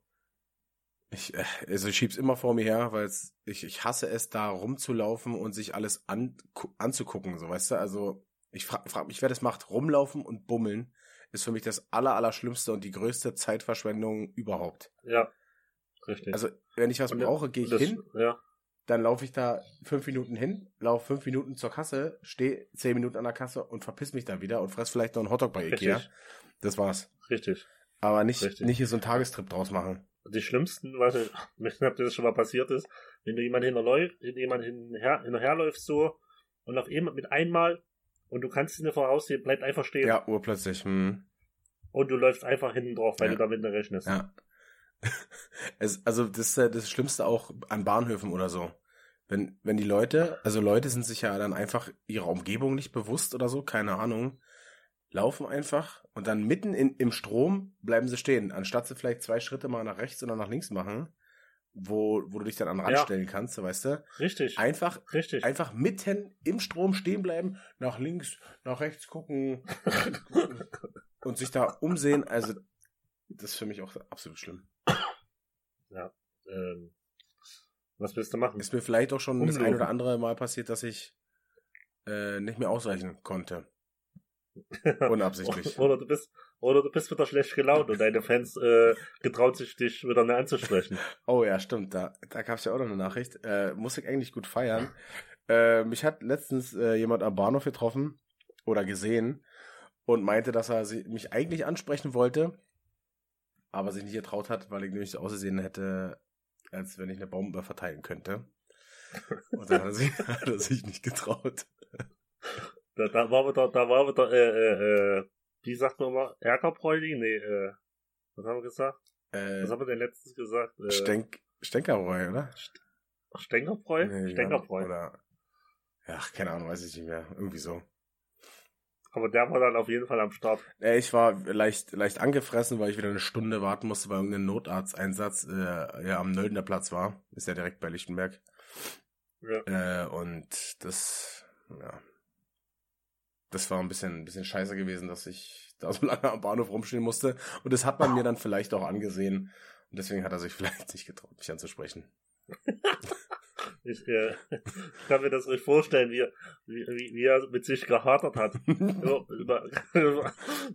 Ich, äh, also ich schieb's immer vor mir her, weil ich, ich hasse es, da rumzulaufen und sich alles an, gu- anzugucken, so weißt du. Also ich frage frag mich, wer das macht. Rumlaufen und bummeln ist für mich das aller, aller Schlimmste und die größte Zeitverschwendung überhaupt. Ja. Richtig. Also wenn ich was Und brauche, gehe ich das, hin, Ja. dann laufe ich da fünf Minuten hin, laufe fünf Minuten zur Kasse, stehe zehn Minuten an der Kasse und verpiss mich dann wieder und fress vielleicht noch einen Hotdog bei Ikea. Richtig. Das war's. Richtig. Aber nicht, Richtig. nicht hier so einen Tagestrip draus machen. Die schlimmsten, was ich, nicht, ob dir das schon mal passiert ist, wenn du jemand hinterläuft, jemand hinterher, hinterherläufst so und auf jemand mit einmal und du kannst es nicht voraussehen, bleibt einfach stehen Ja, urplötzlich. Hm. und du läufst einfach hinten drauf, weil Ja. du damit nicht rechnest. Ja. Es, also das ist ja das Schlimmste auch an Bahnhöfen oder so. Wenn, wenn die Leute, also Leute sind sich ja dann einfach ihrer Umgebung nicht bewusst oder so, keine Ahnung, laufen einfach und dann mitten in, im Strom bleiben sie stehen, anstatt sie vielleicht zwei Schritte mal nach rechts oder nach links machen, wo, wo du dich dann an den Rand Ja. stellen kannst, weißt du? Richtig. Einfach, Richtig. einfach mitten im Strom stehen bleiben, nach links, nach rechts gucken und sich da umsehen, also das ist für mich auch absolut schlimm. ähm, was willst du machen? Ist mir vielleicht auch schon das Umlaufen. ein oder andere Mal passiert, dass ich äh, nicht mehr ausweichen konnte. Unabsichtlich. Oder du bist, oder du bist wieder schlecht gelaunt und deine Fans äh, getraut sich dich wieder nicht anzusprechen. Oh ja, stimmt. Da, da gab es ja auch noch eine Nachricht. Äh, muss ich eigentlich gut feiern. Äh, mich hat letztens äh, jemand am Bahnhof getroffen oder gesehen und meinte, dass er mich eigentlich ansprechen wollte, aber sich nicht getraut hat, weil ich nämlich so ausgesehen hätte, als wenn ich eine Bombe verteilen könnte. Und dann hat er sich, hat er sich nicht getraut. Da, da war wieder, da war wieder, äh, äh, äh, wie sagt man mal, Ärgerbräuli? Nee, äh, was haben wir gesagt? Äh, Was haben wir denn letztens gesagt? Äh, Stenk, Stenkerbräu, oder? Stenkerbräu? Nee, Stenkerbräu. Oder, ach, keine Ahnung, weiß ich nicht mehr. Irgendwie so. Aber der war dann auf jeden Fall am Start. Äh, ich war leicht, leicht angefressen, weil ich wieder eine Stunde warten musste, weil irgendein Notarzteinsatz äh, ja, am Nöldner Platz war. Ist ja direkt bei Lichtenberg. Ja. Äh, und das, ja. Das war ein bisschen, ein bisschen scheiße gewesen, dass ich da so lange am Bahnhof rumstehen musste. Und das hat man mir dann vielleicht auch angesehen. Und deswegen hat er sich vielleicht nicht getraut, mich anzusprechen. Ich, äh, kann mir das nicht vorstellen, wie, er- wie, wie, er mit sich gehadert hat.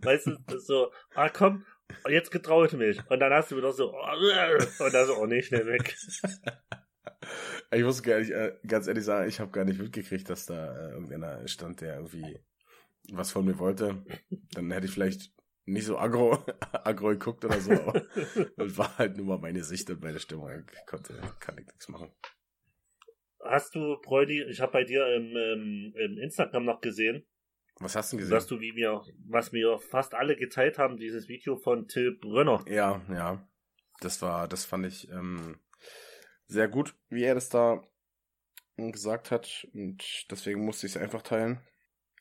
weißt du, so, ah komm, jetzt getraut mich. Und dann hast du wieder so, oh, und dann so, oh nee, schnell weg. Ich muss gar nicht, äh, ganz ehrlich sagen, ich habe gar nicht mitgekriegt, dass da äh, irgendeiner stand, der irgendwie was von mir wollte. Dann hätte ich vielleicht nicht so aggro, aggro geguckt oder so. Aber das war halt nur mal meine Sicht und meine Stimmung. Ich konnte, kann ich nichts machen. Hast du, Bräudi, ich habe bei dir im, im, im Instagram noch gesehen, Was hast du denn dass gesehen? du, wie wir, was wir fast alle geteilt haben, dieses Video von Till Brönner. Ja, ja. Das war, das fand ich ähm, sehr gut, wie er das da gesagt hat. Und deswegen musste ich es einfach teilen.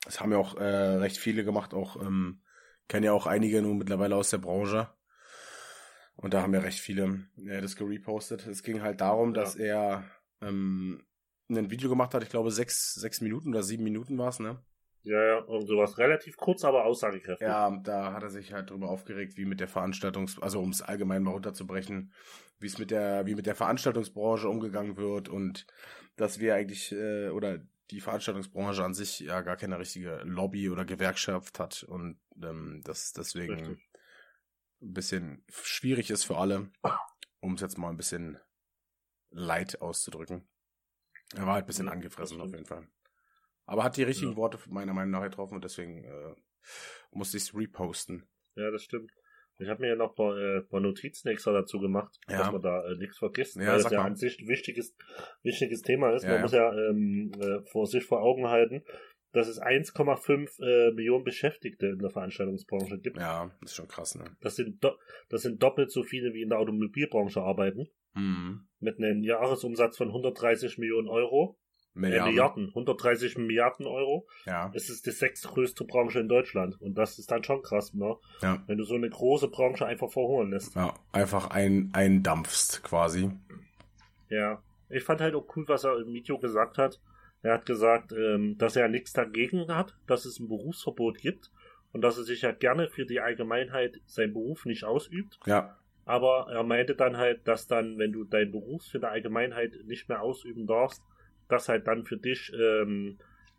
Das haben ja auch äh, recht viele gemacht, auch ähm, kennen ja auch einige nun mittlerweile aus der Branche. Und da haben ja recht viele äh, das gerepostet. Es ging halt darum, Ja. dass er ähm, ein Video gemacht hat, ich glaube sechs, sechs Minuten oder sieben Minuten war es, ne? Ja, ja, und sowas relativ kurz, aber aussagekräftig. Ja, da hat er sich halt drüber aufgeregt, wie mit der Veranstaltungs-, also um es allgemein mal runterzubrechen, wie es mit der, wie mit der Veranstaltungsbranche umgegangen wird und dass wir eigentlich, äh, oder die Veranstaltungsbranche an sich ja gar keine richtige Lobby oder Gewerkschaft hat und ähm, das deswegen Richtig. ein bisschen schwierig ist für alle, um es jetzt mal ein bisschen light auszudrücken. Er war halt ein bisschen angefressen das auf stimmt. jeden Fall. Aber hat die richtigen Ja. Worte meiner Meinung nach getroffen und deswegen äh, musste ich es reposten. Ja, das stimmt. Ich habe mir ja noch ein paar, äh, paar Notizen extra dazu gemacht, Ja. dass man da äh, nichts vergisst, Ja, weil das ja mal. an sich ein wichtiges, wichtiges Thema ist. Ja, man ja. muss ja ähm, äh, vor sich vor Augen halten, dass es 1,5 äh, Millionen Beschäftigte in der Veranstaltungsbranche gibt. Ja, ist schon krass, ne? Das, sind das sind doppelt so viele, wie in der Automobilbranche arbeiten, Mhm. mit einem Jahresumsatz von 130 Millionen Euro. Äh, Milliarden. Milliarden, 130 Milliarden Euro. Ja, Es ist die sechstgrößte Branche in Deutschland. Und das ist dann schon krass, ne? ja. Wenn du so eine große Branche einfach verhungern lässt. Ja, einfach ein, eindampfst quasi. Ja. Ich fand halt auch cool, was er im Video gesagt hat. Er hat gesagt, ähm, dass er nichts dagegen hat, dass es ein Berufsverbot gibt und dass er sich ja gerne für die Allgemeinheit seinen Beruf nicht ausübt. Ja, Aber er meinte dann halt, dass dann, wenn du deinen Beruf für die Allgemeinheit nicht mehr ausüben darfst, dass halt dann für dich ähm,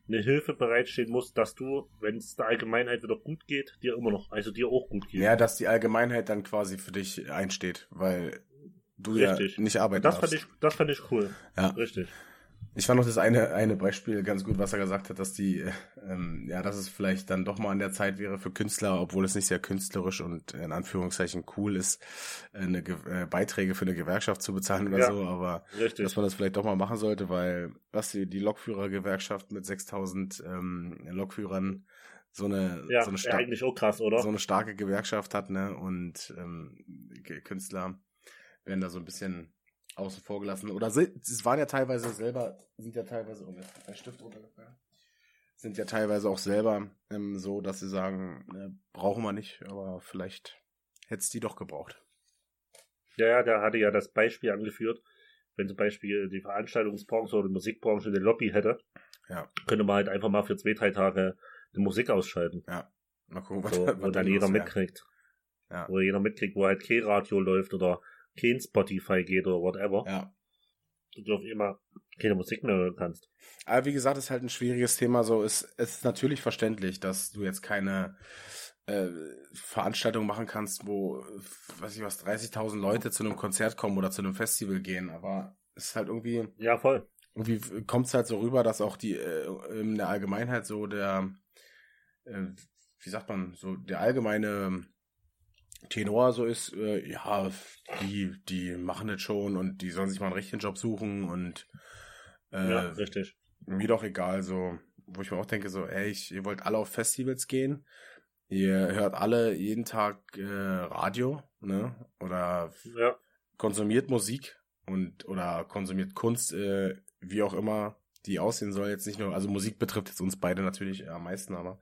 eine Hilfe bereitstehen muss, dass du, wenn es der Allgemeinheit wieder gut geht, dir immer noch, also dir auch gut geht. ja, dass die Allgemeinheit dann quasi für dich einsteht, weil du Richtig. ja nicht arbeiten das fand darfst. ich, das fand ich cool. Ja. Richtig. Ich fand noch das eine, eine Beispiel ganz gut, was er gesagt hat, dass die, äh, ähm, ja, dass es vielleicht dann doch mal an der Zeit wäre für Künstler, obwohl es nicht sehr künstlerisch und in Anführungszeichen cool ist, äh, eine Ge äh, Beiträge für eine Gewerkschaft zu bezahlen oder Ja. so, aber Richtig. dass man das vielleicht doch mal machen sollte, weil was die, die Lokführergewerkschaft mit 6000 ähm, Lokführern so eine, ja, so, eine ja, Sta eigentlich auch krass, oder? so eine starke Gewerkschaft hat, ne, und ähm, Künstler werden da so ein bisschen außen vor gelassen. Oder es waren ja teilweise selber, sind ja teilweise, oh, mir ist ein Stift runtergefallen, sind ja teilweise auch selber ähm, so, dass sie sagen, äh, brauchen wir nicht, aber vielleicht hätte es die doch gebraucht. Ja, ja, der hatte ja das Beispiel angeführt, wenn zum Beispiel die Veranstaltungsbranche oder die Musikbranche eine Lobby hätte, Ja. könnte man halt einfach mal für zwei, drei Tage die Musik ausschalten. Mal gucken, So, was wo dann jeder mitkriegt. Ja. Wo jeder mitkriegt, wo halt kein Radio läuft oder kein Spotify geht oder whatever. Ja. Du auf immer keine Musik mehr hören kannst. Aber wie gesagt, ist halt ein schwieriges Thema. So ist es ist natürlich verständlich, dass du jetzt keine äh, Veranstaltung machen kannst, wo, weiß ich was, 30.000 Leute zu einem Konzert kommen oder zu einem Festival gehen. Aber es ist halt irgendwie, Ja, voll. irgendwie kommt es halt so rüber, dass auch die äh, in der Allgemeinheit so der, äh, wie sagt man, so der allgemeine Tenor so ist, äh, ja, die, die machen das schon und die sollen sich mal einen richtigen Job suchen und äh, ja, richtig. mir doch egal, so, wo ich mir auch denke, so, ey, ich, ihr wollt alle auf Festivals gehen, Ihr hört alle jeden Tag äh, Radio, ne? Oder Ja. konsumiert Musik und oder konsumiert Kunst, äh, wie auch immer die aussehen soll. Jetzt nicht nur, also Musik betrifft jetzt uns beide natürlich am meisten, aber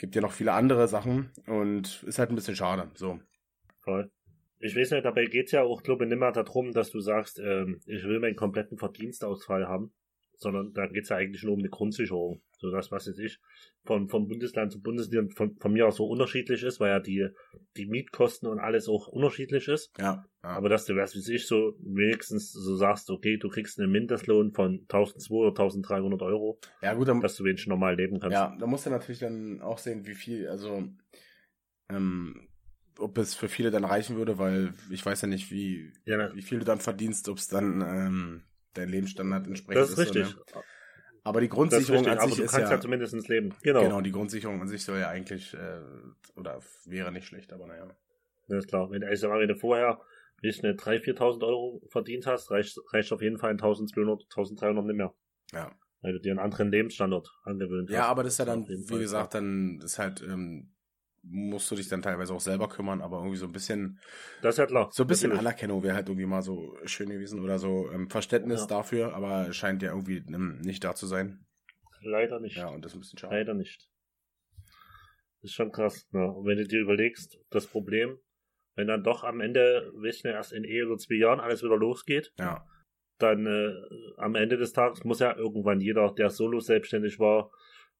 gibt ja noch viele andere Sachen und ist halt ein bisschen schade. So. Voll. Ich weiß nicht, dabei geht's ja auch, glaube ich, nicht mehr darum, dass du sagst, ähm, ich will meinen kompletten Verdienstausfall haben, sondern da geht's ja eigentlich nur um eine Grundsicherung. So das, was jetzt ich, von, vom Bundesland zu Bundesland von, von mir aus so unterschiedlich ist, weil ja die, die Mietkosten und alles auch unterschiedlich ist. Ja. ja. Aber dass du, was wie ich, so wenigstens so sagst, okay, du kriegst einen Mindestlohn von 1200 oder 1300 Euro, ja gut, dann, dass du wenigstens normal leben kannst. ja, da musst du natürlich dann auch sehen, wie viel, also ähm, ob es für viele dann reichen würde, weil ich weiß ja nicht, wie, Ja, ne, wie viel du dann verdienst, ob es dann ähm, dein Lebensstandard entsprechend das ist richtig. Oder? Aber die Das Grundsicherung richtig, an aber sich du ist kannst ja, ja, zumindest leben. Genau. genau, die Grundsicherung an sich soll ja eigentlich äh, oder wäre nicht schlecht, aber naja. Ja, ist klar. Wenn, also, wenn du vorher nicht eine 3.000, 4.000 Euro verdient hast, reicht, reicht auf jeden Fall 1.200, 1.300 nicht mehr. Ja. Weil du dir einen anderen Lebensstandard angewöhnt hast. Ja, aber das ist ja dann, wie gesagt, dann ist halt, ähm, musst du dich dann teilweise auch selber kümmern, aber irgendwie so ein bisschen, Das ist ja klar. so ein bisschen Natürlich. Anerkennung wäre halt irgendwie mal so schön gewesen oder so ähm, Verständnis Ja. dafür, aber scheint ja irgendwie ähm, nicht da zu sein. Leider nicht. Ja, und das ist ein bisschen schade. Leider nicht. Das ist schon krass. Ne? Und wenn du dir überlegst, das Problem, wenn dann doch am Ende, weißt du, erst in eh oder zwei Jahren alles wieder losgeht, Ja, dann äh, am Ende des Tages muss ja irgendwann jeder, der solo selbstständig war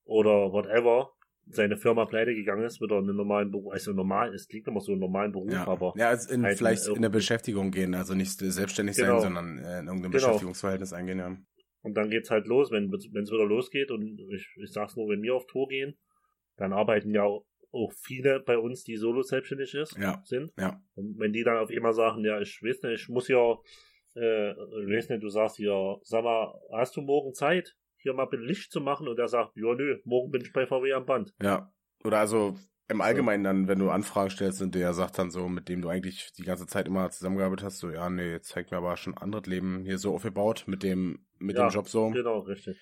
oder whatever, seine Firma pleite gegangen ist, wieder einen normalen Beruf, also normal, es klingt immer so einen normalen Beruf, ja. aber ja also in, halt vielleicht in eine irgendwie- Beschäftigung gehen, also nicht selbstständig sein, Genau. sondern äh, in irgendein Genau. Beschäftigungsverhältnis eingehen, ja. Und dann geht's halt los, wenn es wieder losgeht. Und ich, ich sag's nur, wenn wir auf Tour gehen, dann arbeiten ja auch auch viele bei uns, die solo selbstständig ist, Ja, sind. ja. Und wenn die dann auf einmal sagen, ja, ich weiß nicht, ich muss ja, äh, ich weiß nicht, du sagst hier, sag mal, hast du morgen Zeit, hier mal ein Licht zu machen? Und er sagt, ja, nö, morgen bin ich bei VW am Band. Ja. Oder also im Allgemeinen dann, wenn du Anfragen stellst und der sagt dann so, mit dem du eigentlich die ganze Zeit immer zusammengearbeitet hast, so, ja, nee, zeigt mir aber schon ein anderes Leben hier so aufgebaut mit dem, mit Ja, dem Job so. Genau, richtig.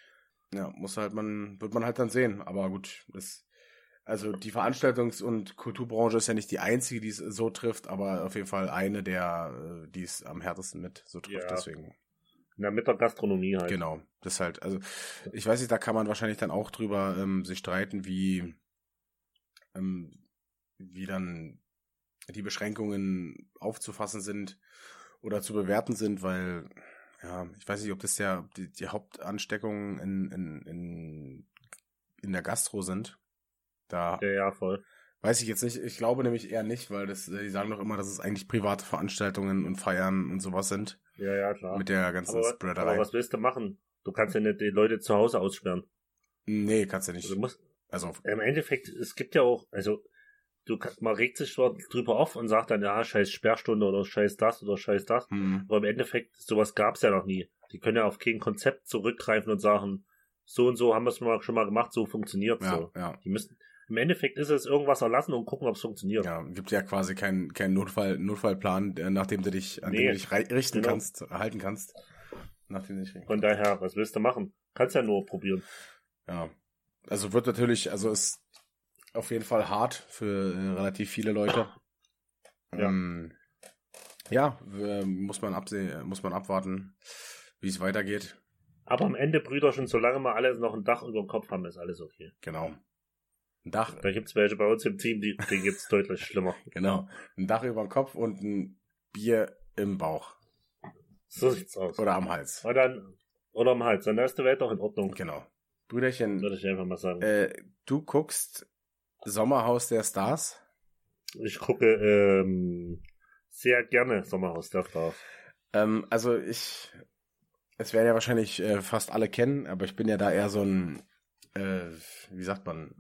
Ja, muss halt man, wird man halt dann sehen. Aber gut, das, also die Veranstaltungs- und Kulturbranche ist ja nicht die einzige, die es so trifft, aber auf jeden Fall eine der, äh, die es am härtesten mit so trifft. Ja. Deswegen. Mit der Gastronomie halt. Genau. Das ist halt, also ich weiß nicht, da kann man wahrscheinlich dann auch drüber ähm, sich streiten, wie, ähm, wie dann die Beschränkungen aufzufassen sind oder zu bewerten sind, weil ja, ich weiß nicht, ob das ja die, die Hauptansteckungen in, in, in, in der Gastro sind. Da Ja, ja, voll. weiß ich jetzt nicht. Ich glaube nämlich eher nicht, weil das, die sagen doch immer, dass es eigentlich private Veranstaltungen und Feiern und sowas sind. Ja, ja, klar. Mit der ganzen aber, Spreaderei. aber was willst du machen? Du kannst ja nicht die Leute zu Hause aussperren. Nee, kannst du nicht. Also du musst, Also, im Endeffekt, es gibt ja auch, also, du man regt sich zwar drüber auf und sagt dann, ja, scheiß Sperrstunde oder scheiß das oder scheiß das. hm, Aber im Endeffekt, sowas gab's ja noch nie. Die können ja auf kein Konzept zurückgreifen und sagen, so und so haben wir es mal- schon mal gemacht, so funktioniert's ja, so. ja. Die müssen, im Endeffekt ist es irgendwas erlassen und gucken, ob es funktioniert. Ja, gibt ja quasi keinen keinen Notfall, Notfallplan, der, nach dem du dich, an Nee, dem du dich richten genau. kannst, halten kannst. Nachdem du dich richten Von daher, was willst du machen? Kannst ja nur probieren. Ja. Also wird natürlich, also ist auf jeden Fall hart für äh, relativ viele Leute. Ja. Ähm, ja, muss man absehen, muss man abwarten, wie es weitergeht. Aber am Ende, Brüderchen, solange wir alle noch ein Dach über dem Kopf haben, ist alles okay. Genau. Ein Dach, Da gibt's welche bei uns im Team, die, die gibt's deutlich schlimmer. genau. Ein Dach über dem Kopf und ein Bier im Bauch. So sieht's aus. Oder am Hals. Dann, oder am Hals, dann ist die Welt doch in Ordnung, Genau. Brüderchen, würde ich einfach mal sagen. äh, du guckst Sommerhaus der Stars. Ich gucke ähm, sehr gerne Sommerhaus der Stars. Ähm, also ich, es werden ja wahrscheinlich äh, fast alle kennen, aber ich bin ja da eher so ein, äh, wie sagt man,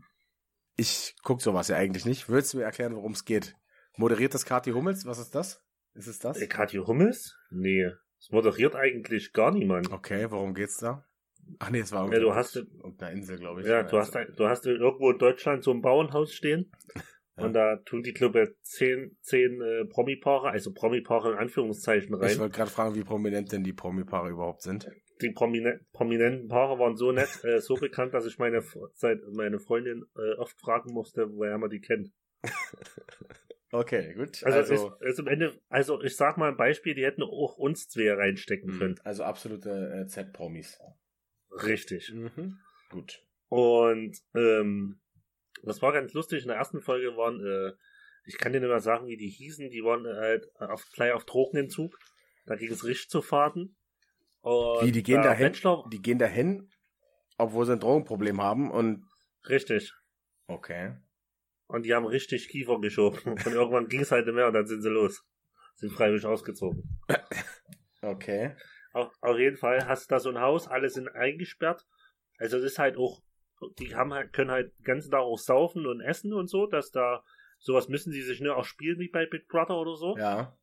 ich guck sowas ja eigentlich nicht. Würdest du mir erklären, worum es geht? Moderiert das Kathi Hummels? Was ist das? Ist es das? Äh, Katja Hummels? Nee, es moderiert eigentlich gar niemand. Okay, worum geht's da? Ach nee, es war Ja, du hast- irgendeine Insel, glaube ich. Ja, du hast, du hast irgendwo in Deutschland so ein Bauernhaus stehen. Ja. Und da tun die, glaube ich, zehn, zehn äh, Promi-Paare, also Promi-Paare in Anführungszeichen Ich rein. wollte gerade fragen, wie prominent denn die Promi-Paare überhaupt sind. Die Promine prominenten Paare waren so nett, äh, so bekannt, dass ich meine, seit meine Freundin äh, oft fragen musste, woher man die kennt. Okay, gut. Also, also ist, ist im Ende, also ich sag mal ein Beispiel, die hätten auch uns zwei reinstecken Mhm. können. Also absolute äh, Z-Promis. Richtig. Mhm. Gut. Und ähm, das war ganz lustig. In der ersten Folge waren, äh, ich kann dir nicht mehr sagen, wie die hießen, die waren halt auf gleich auf Drogenentzug. Da ging es richtig zu Faden. Und Wie, die gehen der dahin? Die gehen dahin, obwohl sie ein Drogenproblem haben und richtig. okay. Und die haben richtig Kiefer geschoben. Und irgendwann ging es halt nicht mehr und dann sind sie los. Sind freiwillig ausgezogen. Okay. Auf, auf jeden Fall hast du da so ein Haus, alle sind eingesperrt. Also es ist halt auch, die haben halt, können halt den ganzen Tag auch saufen und essen und so, dass da sowas müssen sie sich nur auch spielen wie bei Big Brother oder so. Ja.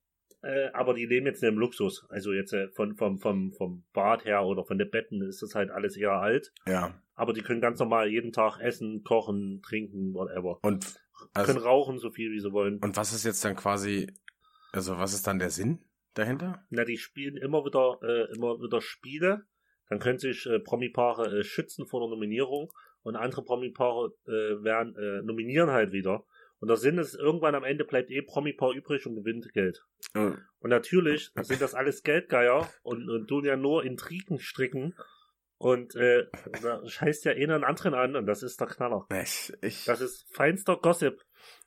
Äh, aber die leben jetzt nicht im Luxus. Also jetzt äh, von, vom, vom, vom Bad her oder von den Betten ist das halt alles eher alt. Ja. Aber die können ganz normal jeden Tag essen, kochen, trinken, whatever. Und können also, rauchen, so viel wie sie wollen. und was ist jetzt dann quasi, also was ist dann der Sinn dahinter? Na, die spielen immer wieder, äh, immer wieder Spiele. Dann können sich äh, Promi-Paare äh, schützen vor der Nominierung und andere Promi-Paare äh, werden äh, nominieren halt wieder. Und der Sinn ist, irgendwann am Ende bleibt eh Promi-Paar übrig und gewinnt Geld. Äh, Und natürlich sind das alles Geldgeier und, und tun ja nur Intrigen stricken. Und äh, da scheißt ja einer einen anderen an und das ist der Knaller. Ich, ich, Das ist feinster Gossip.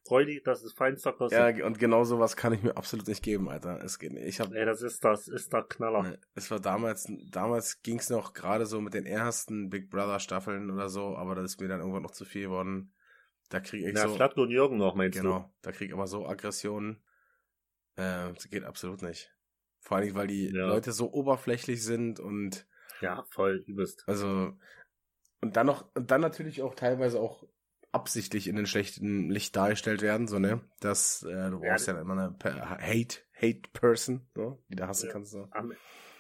Freuli, das ist feinster Gossip. ja, und genau sowas kann ich mir absolut nicht geben, Alter. Es geht nicht. Ich hab, Ey, das ist das ist der Knaller. es war damals, damals ging's noch gerade so mit den ersten Big Brother Staffeln oder so, aber das ist mir dann irgendwann noch zu viel geworden. Da kriege ich Na, so, Flatko und Jürgen noch, meinst genau, da krieg ich aber so Aggressionen. Äh, das geht absolut nicht. Vor allem, weil die Ja. Leute so oberflächlich sind und du? Ja, voll, übelst. Also, und dann noch, und dann natürlich auch teilweise auch absichtlich in den schlechten Licht dargestellt werden, so, ne? Dass äh, du Ja, brauchst ja, immer eine Hate, Hate Person, so, die da hassen Ja. kannst. So. Am,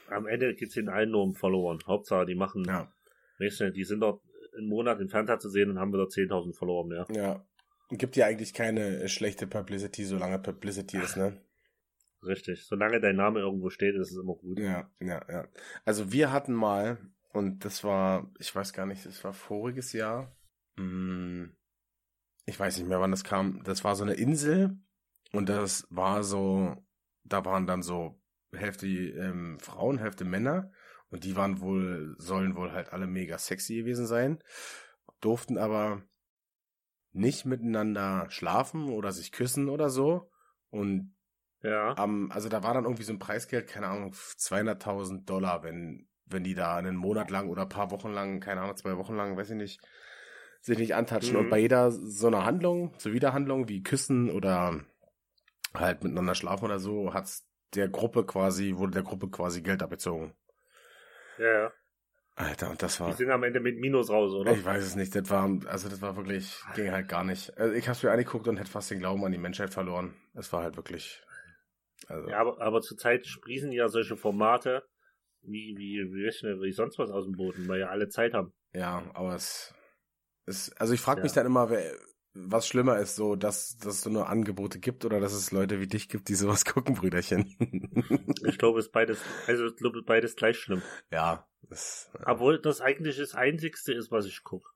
am Ende geht's den allen nur um Followern. Hauptsache, die machen, Ja, weißt du, die sind dort einen Monat im Fernseher zu sehen und haben wieder 10.000 Follower mehr. ja. Gibt ja eigentlich keine äh, schlechte Publicity, solange Publicity ist, ne? Richtig. Solange dein Name irgendwo steht, ist es immer gut. Ja, ja, ja. Also wir hatten mal, und das war, ich weiß gar nicht, das war voriges Jahr. Hm, Ich weiß nicht mehr, wann das kam. Das war so eine Insel und das war so, da waren dann so Hälfte ähm, Frauen, Hälfte Männer und die waren wohl, sollen wohl halt alle mega sexy gewesen sein, durften aber nicht miteinander schlafen oder sich küssen oder so und Ja. am, also da war dann irgendwie so ein Preisgeld, keine Ahnung, 200.000 Dollar, wenn, wenn die da einen Monat lang oder ein paar Wochen lang, keine Ahnung, zwei Wochen lang, weiß ich nicht, sich nicht antatschen. Mhm. Und bei jeder so einer Handlung, so Wiederhandlung wie Küssen oder halt miteinander schlafen oder so, hat's der Gruppe quasi, wurde der Gruppe quasi Geld abgezogen. Ja, ja. Alter, und das Die war, sind am Ende mit Minus raus, oder? ich weiß es nicht, das war, also das war wirklich, ging halt gar nicht. Also ich hab's mir angeguckt und hätte fast den Glauben an die Menschheit verloren. Es war halt wirklich, also. Ja, aber, aber zurzeit sprießen ja solche Formate wie, wie, wie, wie sonst was aus dem Boden, weil ja alle Zeit haben. Ja, aber es ist, also ich frage mich Ja. dann immer, wer, was schlimmer ist, so, dass, dass es so nur Angebote gibt oder dass es Leute wie dich gibt, die sowas gucken, Brüderchen. Ich glaube, es ist beides, also ich glaube, beides gleich schlimm. ja, das, Obwohl das eigentlich das Einzigste ist, was ich gucke.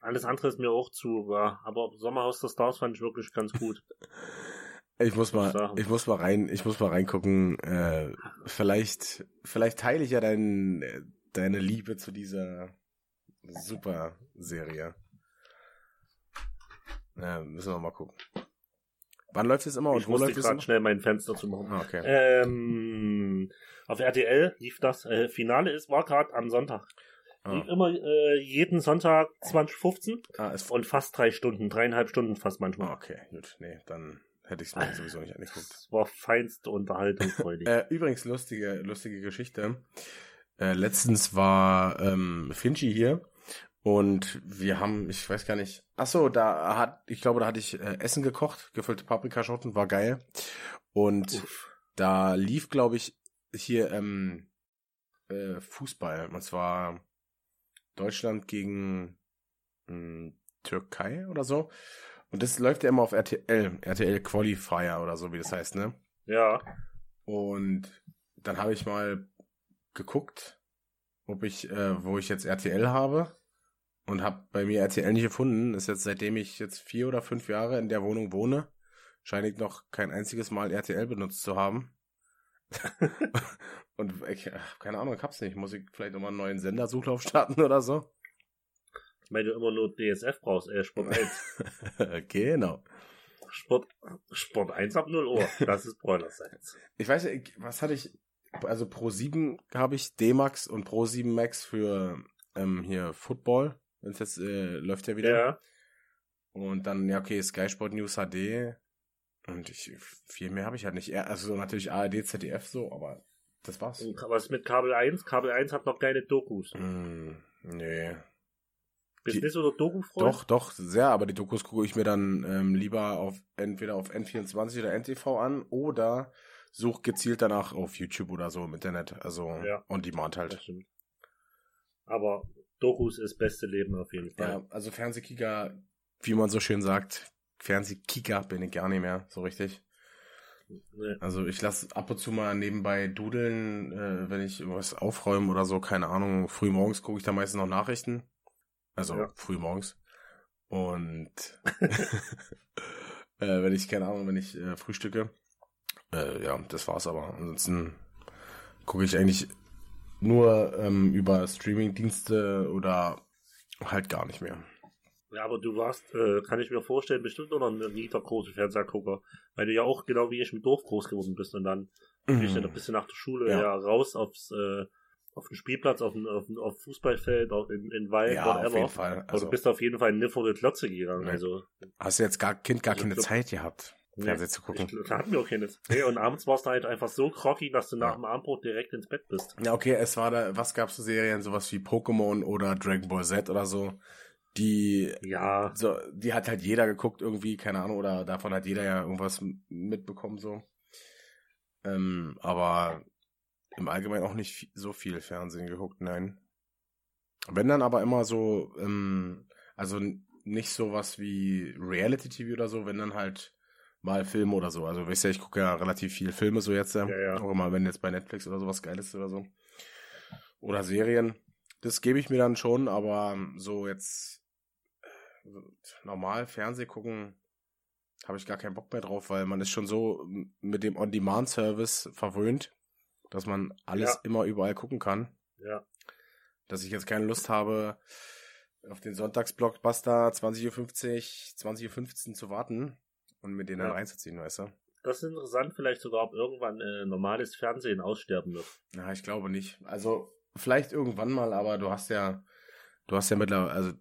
Alles andere ist mir auch zu, ja. Aber Sommerhaus der Stars fand ich wirklich ganz gut. ich muss mal, ich muss mal rein, ich muss mal reingucken. Äh, vielleicht, vielleicht teile ich ja dein, deine Liebe zu dieser super Serie. Ja, müssen wir mal gucken. Wann läuft es immer und ich wo musste läuft es gerade schnell mein Fenster zu machen. Ah, okay. Ähm, auf RTL lief das äh, Finale, ist war gerade am Sonntag. Lief Ah, immer äh, jeden Sonntag 2015 ah, und fast drei Stunden, dreieinhalb Stunden fast manchmal. Ah, Okay, gut. Nee, dann hätte ich es mir sowieso nicht angeguckt. Das war feinste Unterhaltung. Äh, übrigens, lustige, lustige Geschichte. Äh, letztens war ähm, Finchi hier und wir haben, ich weiß gar nicht, ach so, da hat, ich glaube, da hatte ich äh, Essen gekocht, gefüllte Paprikaschoten, war geil. Und Uff. da lief, glaube ich, hier ähm, äh, Fußball. Und zwar Deutschland gegen mh, Türkei oder so. Und das läuft ja immer auf RTL, RTL Qualifier oder so, wie das heißt, ne? Ja, Und dann habe ich mal geguckt ob ich, äh, wo ich jetzt RTL habe und habe bei mir RTL nicht gefunden. Ist jetzt seitdem ich jetzt vier oder fünf Jahre in der Wohnung wohne, scheine ich noch kein einziges Mal RTL benutzt zu haben. und ich, keine Ahnung, ich hab's nicht. Muss ich vielleicht nochmal einen neuen Sendersuchlauf starten oder so? Weil du immer nur DSF brauchst, äh, Sport 1. genau. Sport, Sport 1 ab 0 Uhr. Das ist Bräunerseits. Ich weiß nicht, was hatte ich, also Pro 7 habe ich D-Max und Pro 7 Max für ähm, hier Football. Wenn es jetzt äh, läuft ja wieder. Ja. Und dann, ja, okay, Sky Sport News HD. Und ich, viel mehr habe ich halt nicht. Also natürlich ARD, ZDF so, aber das war's. Was mit Kabel 1? Kabel 1 hat noch keine Dokus. Mm, nee. Bist du nicht so der Doku-Freund? Doch, doch, sehr, aber die Dokus gucke ich mir dann ähm, lieber auf entweder auf N24 oder NTV an oder suche gezielt danach auf YouTube oder so im Internet. Also ja, on demand halt. Aber Dokus ist beste Leben auf jeden Fall. Ja, also Fernsehkicker, wie man so schön sagt, Fernsehkicker bin ich gar nicht mehr so richtig. Nee. Also ich lasse ab und zu mal nebenbei dudeln, äh, wenn ich was aufräume oder so, keine Ahnung. Früh morgens gucke ich da meistens noch Nachrichten. Also ja. früh morgens. Und äh, wenn ich, keine Ahnung, wenn ich äh, frühstücke. Äh, ja, das war's aber. Ansonsten gucke ich eigentlich nur ähm, über Streaming-Dienste oder halt gar nicht mehr. Ja, aber du warst, äh, kann ich mir vorstellen, bestimmt noch ein nieder großer Fernsehgucker, weil du ja auch genau wie ich im Dorf groß geworden bist und dann mhm. bist du ein bisschen nach der Schule ja. ja raus aufs äh, auf den Spielplatz, auf den, auf den auf Fußballfeld, auf, in, in Wald, ja, whatever. Auf jeden Fall. Also, du bist auf jeden Fall in Niffel Klotze gegangen. Also, Hast du jetzt gar Kind gar also, keine Zeit gehabt? Fernsehen nee, zu gucken. Ich, da hatten wir auch keines. Nee, und abends warst du halt einfach so groggy, dass du nach dem Abendbrot direkt ins Bett bist. Ja, okay, es war da, was gab's für Serien, sowas wie Pokémon oder Dragon Ball Z oder so, die, ja, so, die hat halt jeder geguckt irgendwie, keine Ahnung, oder davon hat jeder ja irgendwas mitbekommen, so. Ähm, aber im Allgemeinen auch nicht so viel Fernsehen geguckt, nein. Wenn dann aber immer so, ähm, also nicht sowas wie Reality TV oder so, wenn dann halt mal Filme oder so. Also weißt ja, ich gucke ja relativ viel Filme so jetzt, ja, ja. auch immer, wenn jetzt bei Netflix oder sowas Geiles oder so. Oder Serien. Das gebe ich mir dann schon, aber so jetzt äh, normal Fernseh gucken, habe ich gar keinen Bock mehr drauf, weil man ist schon so mit dem On-Demand-Service verwöhnt, dass man alles ja. immer überall gucken kann. Ja. Dass ich jetzt keine Lust habe, auf den Sonntagsblockbuster 20.50 Uhr, 20.15 Uhr zu warten, und mit denen ja. dann reinzuziehen, weißt du? Das ist interessant, vielleicht sogar, ob irgendwann äh, normales Fernsehen aussterben wird. Ja, ich glaube nicht. Also, vielleicht irgendwann mal, aber du hast ja, du hast ja mittlerweile, also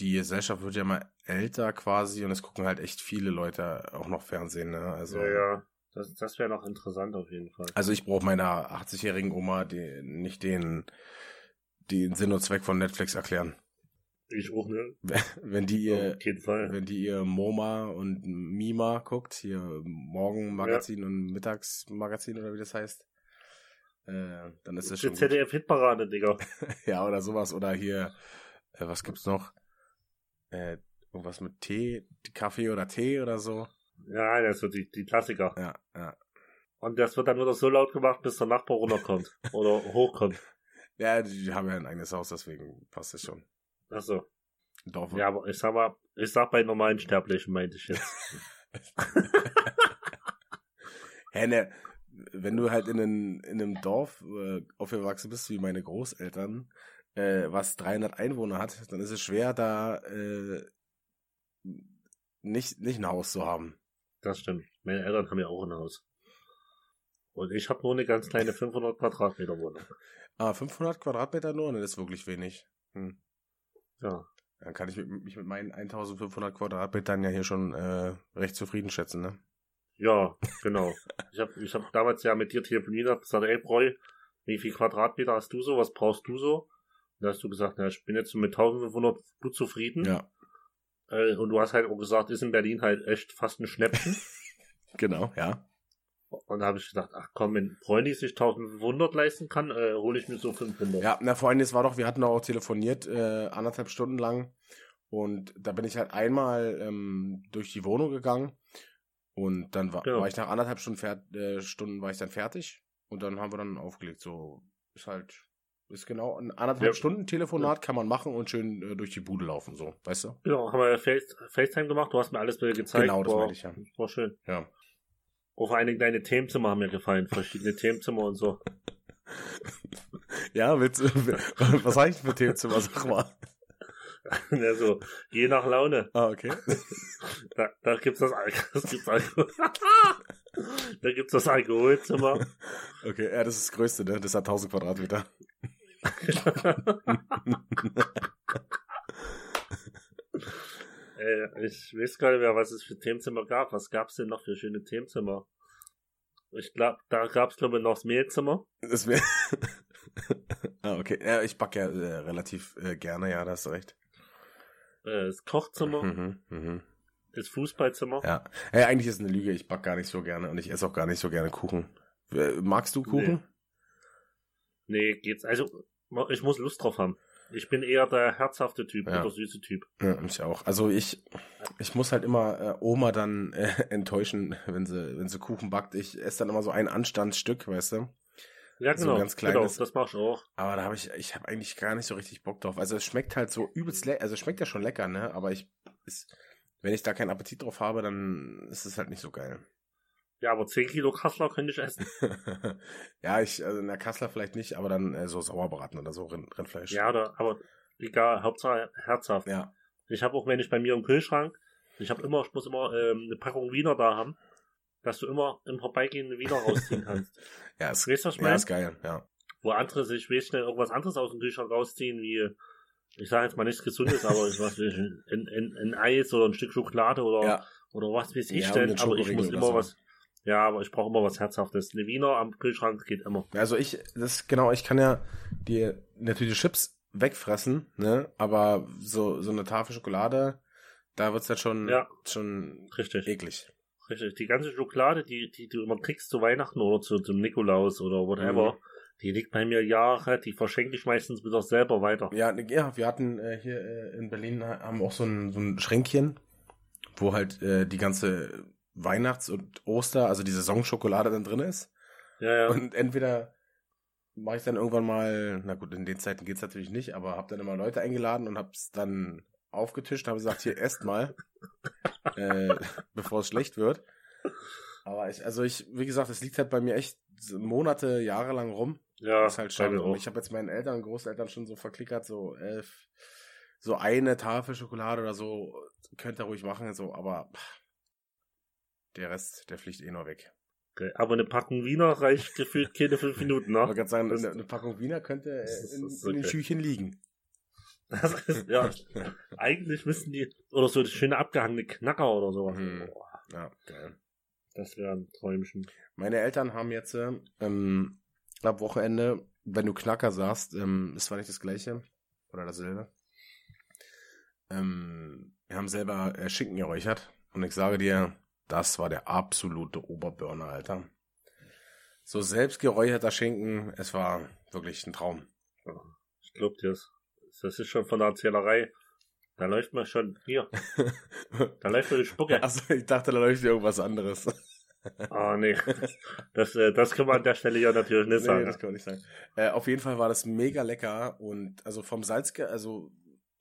die Gesellschaft wird ja mal älter quasi und es gucken halt echt viele Leute auch noch Fernsehen, ne? Also, ja, ja. Das, das wäre noch interessant auf jeden Fall. Also ich brauche meiner 80-jährigen Oma die, nicht den, den Sinn und Zweck von Netflix erklären. Ich auch, ne? Wenn die ihr, wenn die ihr MoMA und Mima guckt, hier Morgenmagazin ja. und Mittagsmagazin oder wie das heißt, äh, dann ist das schon. ZDF-Hitparade, Digga. ja, oder sowas. Oder hier, äh, was gibt's noch? Äh, irgendwas mit Tee, Kaffee oder Tee oder so. Ja, das wird die, die Klassiker. Ja, ja. Und das wird dann wieder so laut gemacht, bis der Nachbar runterkommt. oder hochkommt. Ja, die haben ja ein eigenes Haus, deswegen passt es schon. Achso. Dorf. Ja, aber ich sag mal, ich sag bei normalen Sterblichen, meinte ich jetzt. Hä, ne, wenn du halt in, einem, in einem Dorf äh, aufgewachsen bist, wie meine Großeltern, äh, was 300 Einwohner hat, dann ist es schwer, da äh, nicht, nicht ein Haus zu haben. Das stimmt. Meine Eltern haben ja auch ein Haus. Und ich habe nur eine ganz kleine 500 Quadratmeter Wohnung. Ah, 500 Quadratmeter nur? Ne, das ist wirklich wenig. Hm. Ja. Dann kann ich mich mit meinen 1500 Quadratmetern ja hier schon äh, recht zufrieden schätzen, ne? Ja, genau. ich habe ich hab damals ja mit dir telefoniert, hab gesagt, ey Bräu, wie viel Quadratmeter hast du so, was brauchst du so? Und da hast du gesagt, na, ich bin jetzt mit 1500 gut zufrieden. Ja. Äh, und du hast halt auch gesagt, ist in Berlin halt echt fast ein Schnäppchen. genau, ja. Und da habe ich gedacht, ach komm, wenn Freunde sich 1500 leisten kann, äh, hole ich mir so 500. Ja, na vor allem, es war doch, wir hatten auch telefoniert, äh, anderthalb Stunden lang. Und da bin ich halt einmal ähm, durch die Wohnung gegangen. Und dann war, ja. war ich nach anderthalb Stunden, äh, Stunden war ich dann fertig. Und dann haben wir dann aufgelegt. So ist halt Ist genau ein anderthalb ja. Stunden Telefonat kann man machen und schön äh, durch die Bude laufen, so, weißt du? Ja, haben wir Face, FaceTime gemacht, du hast mir alles gezeigt. Genau, das meine ich ja. War schön. Ja. Auch Dingen deine Themenzimmer haben mir gefallen, verschiedene Themenzimmer und so. ja, willst, was heißt für Themenzimmer, sag mal. Ja, so, je nach Laune. Ah, okay. Da, da gibt's das, das gibt's Alkohol. da gibt's das Alkoholzimmer. Okay, ja, das ist das größte, ne? Das hat 1000 Quadratmeter. äh, ich weiß gar nicht mehr, was es für Themenzimmer gab. Was gab's denn noch für schöne Themenzimmer? Ich glaube, da gab's glaube ich noch das Mehlzimmer. Das Mehl. ah, okay. Ja, ich backe ja äh, relativ äh, gerne, ja, da hast du recht. Äh, das Kochzimmer. Mhm, mhm. Das Fußballzimmer. Ja. Hey, eigentlich ist es eine Lüge. Ich back gar nicht so gerne und ich esse auch gar nicht so gerne Kuchen. Äh, magst du Kuchen? Nee. nee, geht's. Also, ich muss Lust drauf haben. Ich bin eher der herzhafte Typ ja. oder süße Typ. Ja, ich auch. Also ich, ich muss halt immer äh, Oma dann äh, enttäuschen, wenn sie, wenn sie Kuchen backt. Ich esse dann immer so ein Anstandsstück, weißt du? Ja, genau. So ganz kleines. Genau, das mach ich auch. Aber da habe ich, ich habe eigentlich gar nicht so richtig Bock drauf. Also es schmeckt halt so übelst lecker. Also es schmeckt ja schon lecker, ne? Aber ich, ist, wenn ich da keinen Appetit drauf habe, dann ist es halt nicht so geil. Ja, aber 10 Kilo Kassler könnte ich essen. ja, ich, also in der Kassler vielleicht nicht, aber dann äh, so Sauerbraten oder so Rind, Rindfleisch. Ja, oder, aber egal, Hauptsache herzhaft. Ja. Ich habe auch, wenn ich bei mir im Kühlschrank, ich habe immer, ich muss immer ähm, eine Packung Wiener da haben dass du immer im Vorbeigehen wieder rausziehen kannst. ja, ist, weißt, was ja, ist geil, ja. Wo andere sich weiß schnell irgendwas anderes aus dem Kühlschrank rausziehen, wie, ich sage jetzt mal nichts Gesundes, aber ich weiß nicht, ein, ein, ein Eis oder ein Stück Schokolade oder, ja. oder was weiß ich ja, denn, aber ich muss immer was, ja, aber ich brauche immer was Herzhaftes. Eine Wiener am Kühlschrank geht immer. Also ich, das genau, ich kann ja dir natürlich Chips wegfressen, ne? Aber so, so eine Tafel Schokolade, da wird's dann schon, ja. schon Richtig. eklig. Richtig. Die ganze Schokolade, die, die du immer kriegst zu Weihnachten oder zu, zum Nikolaus oder whatever, mhm. die liegt bei mir Jahre, die verschenke ich meistens wieder selber weiter. Ja, ja wir hatten äh, hier äh, in Berlin haben auch so ein, so ein Schränkchen, wo halt äh, die ganze Weihnachts- und Oster, also die Saisonschokolade dann drin ist. Ja, ja. Und entweder mache ich dann irgendwann mal, na gut, in den Zeiten geht's natürlich nicht, aber habe dann immer Leute eingeladen und hab's dann aufgetischt, habe gesagt, hier esst mal, äh, bevor es schlecht wird. Aber ich, also ich, wie gesagt, es liegt halt bei mir echt Monate, Jahre lang rum. Ja, das ist halt schade. Ich habe jetzt meinen Eltern, Großeltern schon so verklickert, so elf, so eine Tafel Schokolade oder so, könnt ihr ruhig machen, so, aber der Rest, der fliegt eh nur weg. Okay, aber eine Packung Wiener reicht gefühlt keine fünf Minuten, ne? Ich wollte sagen, eine, eine, Packung Wiener könnte äh, in, in den Schüchen liegen. Das ist, ja, eigentlich müssten die, oder so schöne abgehangene Knacker oder sowas. Hm. Ja, geil. Das wäre ein Träumchen. Meine Eltern haben jetzt ähm, ab Wochenende, wenn du Knacker sagst, ähm, ist zwar nicht das gleiche oder dasselbe. Ähm, wir haben selber äh, Schinken geräuchert und ich sage dir, das war der absolute Oberburner, Alter. So selbst geräucherter Schinken, es war wirklich ein Traum. Ich glaub dir's. Das ist schon von der Erzählerei. Da läuft man schon, hier. Da läuft mir die Spucke. Achso, ich dachte, da läuft irgendwas anderes. Ah, oh, nee. Das, äh, das kann man an der Stelle ja natürlich nicht nee, sagen. das kann man nicht sagen. Äh, auf jeden Fall war das mega lecker und also vom Salz, also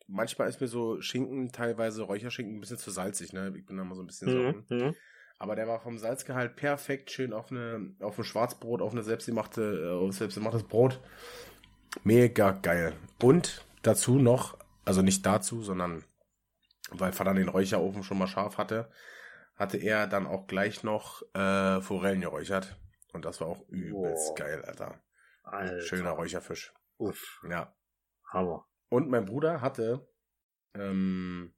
manchmal ist mir so Schinken, teilweise Räucherschinken ein bisschen zu salzig, ne? Ich bin da mal so ein bisschen mhm, so. Mhm. Aber der war vom Salzgehalt perfekt schön auf eine, auf ein Schwarzbrot, auf eine selbstgemachte, auf selbstgemachtes Brot. Mega geil. Und dazu noch, also nicht dazu, sondern weil Vater den Räucherofen schon mal scharf hatte, hatte er dann auch gleich noch äh, Forellen geräuchert. Und das war auch übelst oh. geil, Alter. Alter. Schöner Räucherfisch. Uff. Ja. Hammer. Und mein Bruder hatte ähm,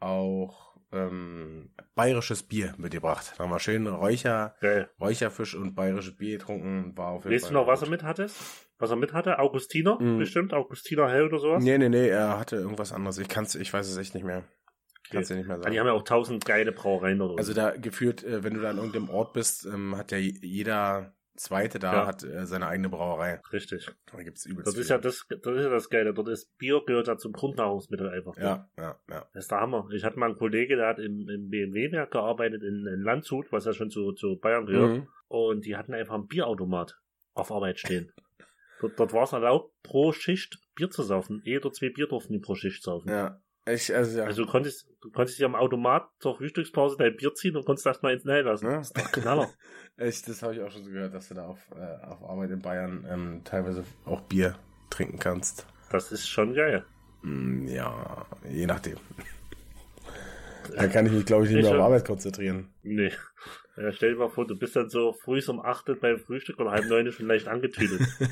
auch ähm, bayerisches Bier mitgebracht. Da haben wir schön Räucher, Geil. Räucherfisch und bayerisches Bier getrunken. War auf jeden weißt Fall du noch, was er mit hatte? Was er mit hatte? Augustiner? Mhm. Bestimmt? Augustiner Hell oder sowas? Nee, nee, nee, er hatte irgendwas anderes. Ich kann's, ich weiß es echt nicht mehr. Kannst du nicht mehr sagen. Die haben ja auch tausend geile Brauereien oder Also da geführt, äh, wenn du da an irgendeinem Ort bist, ähm, hat ja jeder Zweite da ja. hat äh, seine eigene Brauerei. Richtig. Da gibt's übelst das ist ja das, das ist ja das Geile. Dort ist Bier gehört ja zum Grundnahrungsmittel einfach. Ja, ja, ja. Das ist der Hammer. Ich hatte mal einen Kollege, der hat im, im BMW-Werk gearbeitet in, in, Landshut, was ja schon zu, zu Bayern gehört. Mhm. Und die hatten einfach einen Bierautomat auf Arbeit stehen. Dort, dort war es erlaubt, pro Schicht Bier zu saufen. Eh oder zwei Bier durften die pro Schicht saufen. Ja. Ich, also, ja. Also du konntest, du konntest dir am Automat zur Frühstückspause dein Bier ziehen und konntest das mal ins Nähe lassen. Ja. Das ist doch Knaller. ich, das habe ich auch schon so gehört, dass du da auf, äh, auf Arbeit in Bayern ähm, teilweise auch Bier trinken kannst. Das ist schon geil. Mm, ja, je nachdem. Da kann ich mich, glaube ich, nicht Ich mehr auf. Arbeit konzentrieren. Nee. Ja, stell dir mal vor, du bist dann so früh um 8 beim Frühstück und halb neun schon leicht angetüdelt.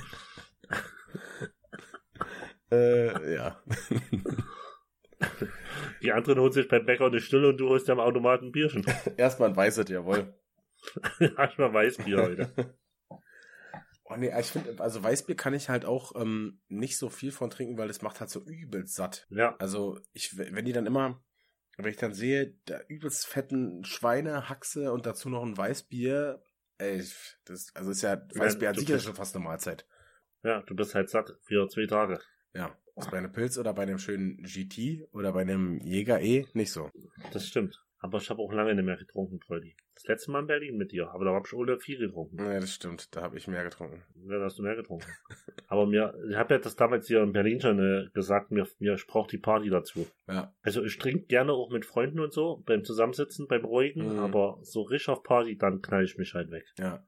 Äh, ja. Die anderen holen sich beim Bäcker eine Stille und du holst am Automaten ein Bierchen. Erstmal ein Weißet, jawohl. Hast mal Weißbier heute. Oh nee, ich finde, also Weißbier kann ich halt auch ähm, nicht so viel von trinken, weil es macht halt so übelst satt. Ja, Also ich, wenn die dann immer, wenn ich dann sehe, da übelst fetten Schweinehaxe und dazu noch ein Weißbier, ey, das, also ist ja, Weißbier an du sich ist bist- schon fast eine Mahlzeit. ja, du bist halt satt für zwei Tage. Ja. Ist bei einem Pilz oder bei einem schönen GT oder bei einem Jäger E nicht so. Das stimmt. Aber ich habe auch lange nicht mehr getrunken, Freudi. Das letzte Mal in Berlin mit dir, aber da habe ich ohne viel getrunken. Ja, das stimmt, da habe ich mehr getrunken. Ja, da hast du mehr getrunken. aber mir, ich habe ja das damals hier in Berlin schon äh, gesagt, mir, mir ich brauche die Party dazu. Ja. Also ich trinke gerne auch mit Freunden und so, beim Zusammensitzen, beim Ruhigen, Mhm. aber so richtig auf Party, dann knall ich mich halt weg. Ja,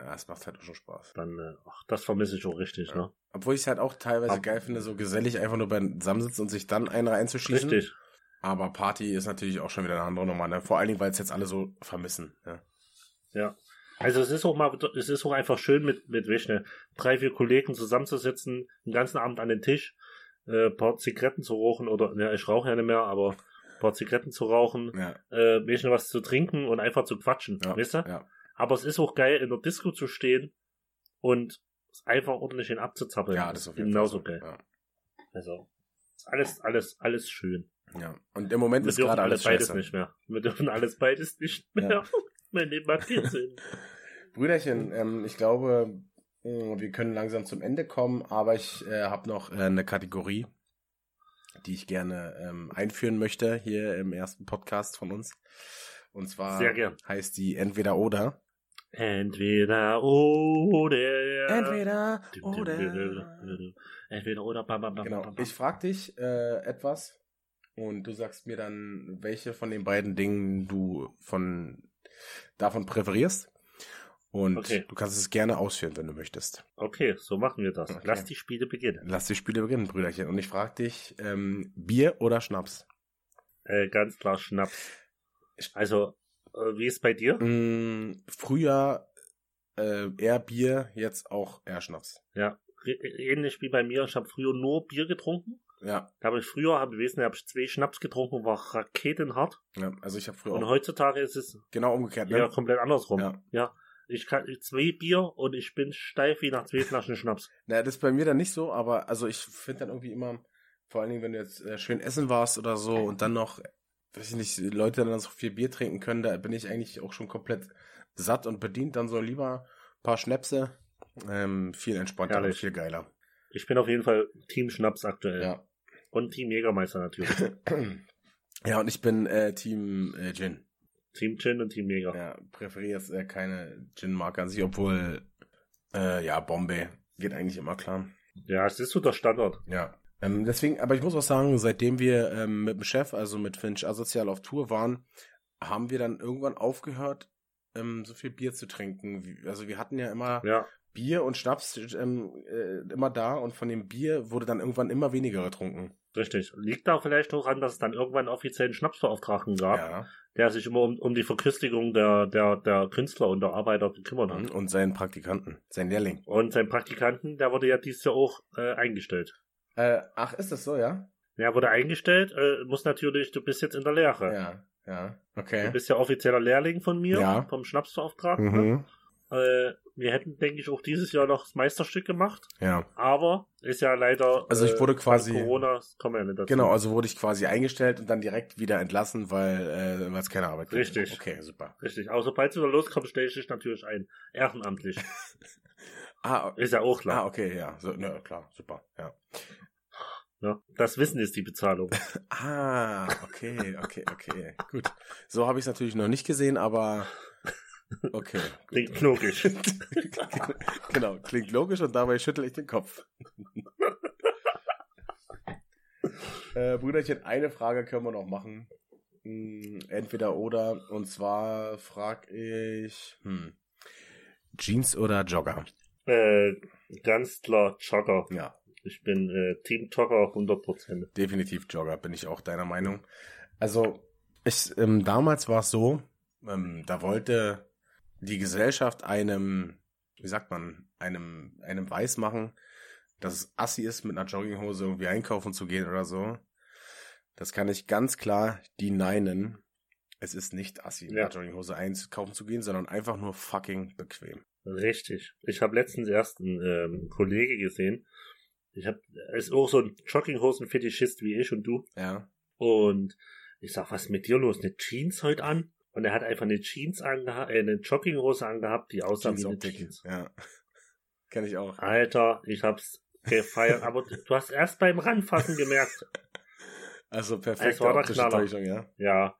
ja, es macht halt auch schon Spaß. Dann, äh, ach, das vermisse ich auch richtig, Ja. ne? Obwohl ich es halt auch teilweise Ab- geil finde, so gesellig einfach nur beim Zusammensitzen und sich dann einen reinzuschießen. Richtig. Aber Party ist natürlich auch schon wieder eine andere Nummer, ne? Vor allen Dingen, weil es jetzt alle so vermissen. Ja. Ja. Also es ist auch mal, es ist auch einfach schön mit, mit welchen ne, drei, vier Kollegen zusammenzusitzen, den ganzen Abend an den Tisch, äh, paar Zigaretten zu rauchen oder, ne, ich rauche ja nicht mehr, aber paar Zigaretten zu rauchen, Ja, äh, welchen was zu trinken und einfach zu quatschen, ja, weißt du? ja. Aber es ist auch geil, in der Disco zu stehen und es einfach ordentlich hin abzuzappeln. ja, das ist auf jeden genauso Fall. geil. Ja. Also, alles, alles, alles schön. ja. Und im Moment Wir ist gerade alles beides scheiße. nicht mehr. Wir dürfen alles beides nicht mehr. Ja. mein Leben hat keinen Sinn. Brüderchen, ähm, ich glaube, mh, wir können langsam zum Ende kommen, aber ich äh, habe noch äh, eine Kategorie, die ich gerne ähm, einführen möchte hier im ersten Podcast von uns. Und zwar heißt die Entweder oder. Entweder oder. Entweder oder. Entweder oder. Bam, bam, bam, Genau. Ich frage dich äh, etwas und du sagst mir dann, welche von den beiden Dingen du von davon präferierst. Und Okay. du kannst es gerne ausführen, wenn du möchtest. Okay, so machen wir das. Okay. Lass die Spiele beginnen. Lass die Spiele beginnen, Brüderchen. Und ich frage dich, ähm, Bier oder Schnaps? Äh, ganz klar Schnaps. Also, wie ist bei dir? Mm, früher äh, eher Bier, jetzt auch eher Schnaps. Ja, ähnlich wie bei mir. Ich habe früher nur Bier getrunken. Ja, Da habe ich früher, habe ich wissen, habe ich zwei Schnaps getrunken, war raketenhart. ja also ich habe früher Und heutzutage ist es genau umgekehrt. ja Ne? komplett andersrum. Ja. ja. Ich kann zwei Bier und ich bin steif wie nach zwei Flaschen Schnaps. Na, das ist bei mir dann nicht so, aber also ich finde dann irgendwie immer, vor allen Dingen, wenn du jetzt äh, schön essen warst oder so und dann noch, weiß ich nicht, Leute dann so viel Bier trinken können, da bin ich eigentlich auch schon komplett satt und bedient. Dann so lieber ein paar Schnäpse. Ähm, viel entspannter und Herrlich. viel geiler. Ich bin auf jeden Fall Team Schnaps aktuell. Ja. Und Team Jägermeister natürlich. ja, und ich bin äh, Team äh, Gin. Team Gin und Team Jäger. Ja, präferiere jetzt äh, keine Gin-Marke an sich, obwohl, äh, ja, Bombay geht eigentlich immer klar. Ja, es ist so der Standard. Ja. Ähm, deswegen, aber ich muss auch sagen, seitdem wir ähm, mit dem Chef, also mit Finch Asozial auf Tour waren, haben wir dann irgendwann aufgehört, ähm, so viel Bier zu trinken. Also wir hatten ja immer Ja, Bier und Schnaps ähm, äh, immer da und von dem Bier wurde dann irgendwann immer weniger getrunken. richtig. Liegt da vielleicht auch an, dass es dann irgendwann einen offiziellen Schnapsbeauftragten gab, Ja. der sich immer um, um die Verköstigung der, der, der Künstler und der Arbeiter gekümmert hat. Und seinen Praktikanten, sein Lehrling. Und sein Praktikanten, der wurde ja dieses Jahr auch äh, eingestellt. Äh, ach, ist das so, ja? Der wurde eingestellt, äh, muss natürlich, du bist jetzt in der Lehre. Ja, ja. Du Okay. bist ja offizieller Lehrling von mir, Ja. vom Schnapsbeauftragten. Mhm. Äh, wir hätten, denke ich, auch dieses Jahr noch das Meisterstück gemacht, Ja. aber ist ja leider. Also ich äh, wurde quasi- Corona, kommen ja nicht dazu. Genau, also wurde ich quasi eingestellt und dann direkt wieder entlassen, weil äh, es keine Arbeit gibt. Richtig. Okay, super. Richtig. Aber sobald du da loskommst, stelle ich dich natürlich ein. Ehrenamtlich. Ah, Ist ja auch ah klar. okay, ja. So, ne, klar, super. Ja. Ja. Das Wissen ist die Bezahlung. Ah, okay, okay, okay. Gut. So habe ich es natürlich noch nicht gesehen, aber Okay. Klingt logisch. genau, klingt logisch und dabei schüttel ich den Kopf. äh, Brüderchen, eine Frage können wir noch machen. Hm, entweder oder. Und zwar frag ich, hm, Jeans oder Jogger? Äh, ganz klar Jogger. Ja, Ich bin äh, Team Jogger 100%. definitiv Jogger, bin ich auch deiner Meinung. Also, ich, ähm, damals war es so, ähm, da wollte die Gesellschaft einem, wie sagt man, einem, einem weiß machen, dass es assi ist, mit einer Jogginghose irgendwie einkaufen zu gehen oder so. Das kann ich ganz klar deneinen. Es ist nicht assi, mit Ja. einer Jogginghose einkaufen zu gehen, sondern einfach nur fucking bequem. Richtig. Ich habe letztens erst einen ähm, Kollege gesehen. Ich habe, er ist auch so ein Jogginghosen-Fetischist wie ich und du. Ja. Und ich sag, was ist mit dir los? Eine Jeans heute an? Und er hat einfach eine Jeans angehabt, äh, eine Jogginghose angehabt, die aussah wie eine. Jeans. Ja. Kenn ich auch. Alter, ich hab's gefeiert. Aber du hast erst beim Ranfassen gemerkt. Also Es perfekte war. Täuschung, ja. Ja,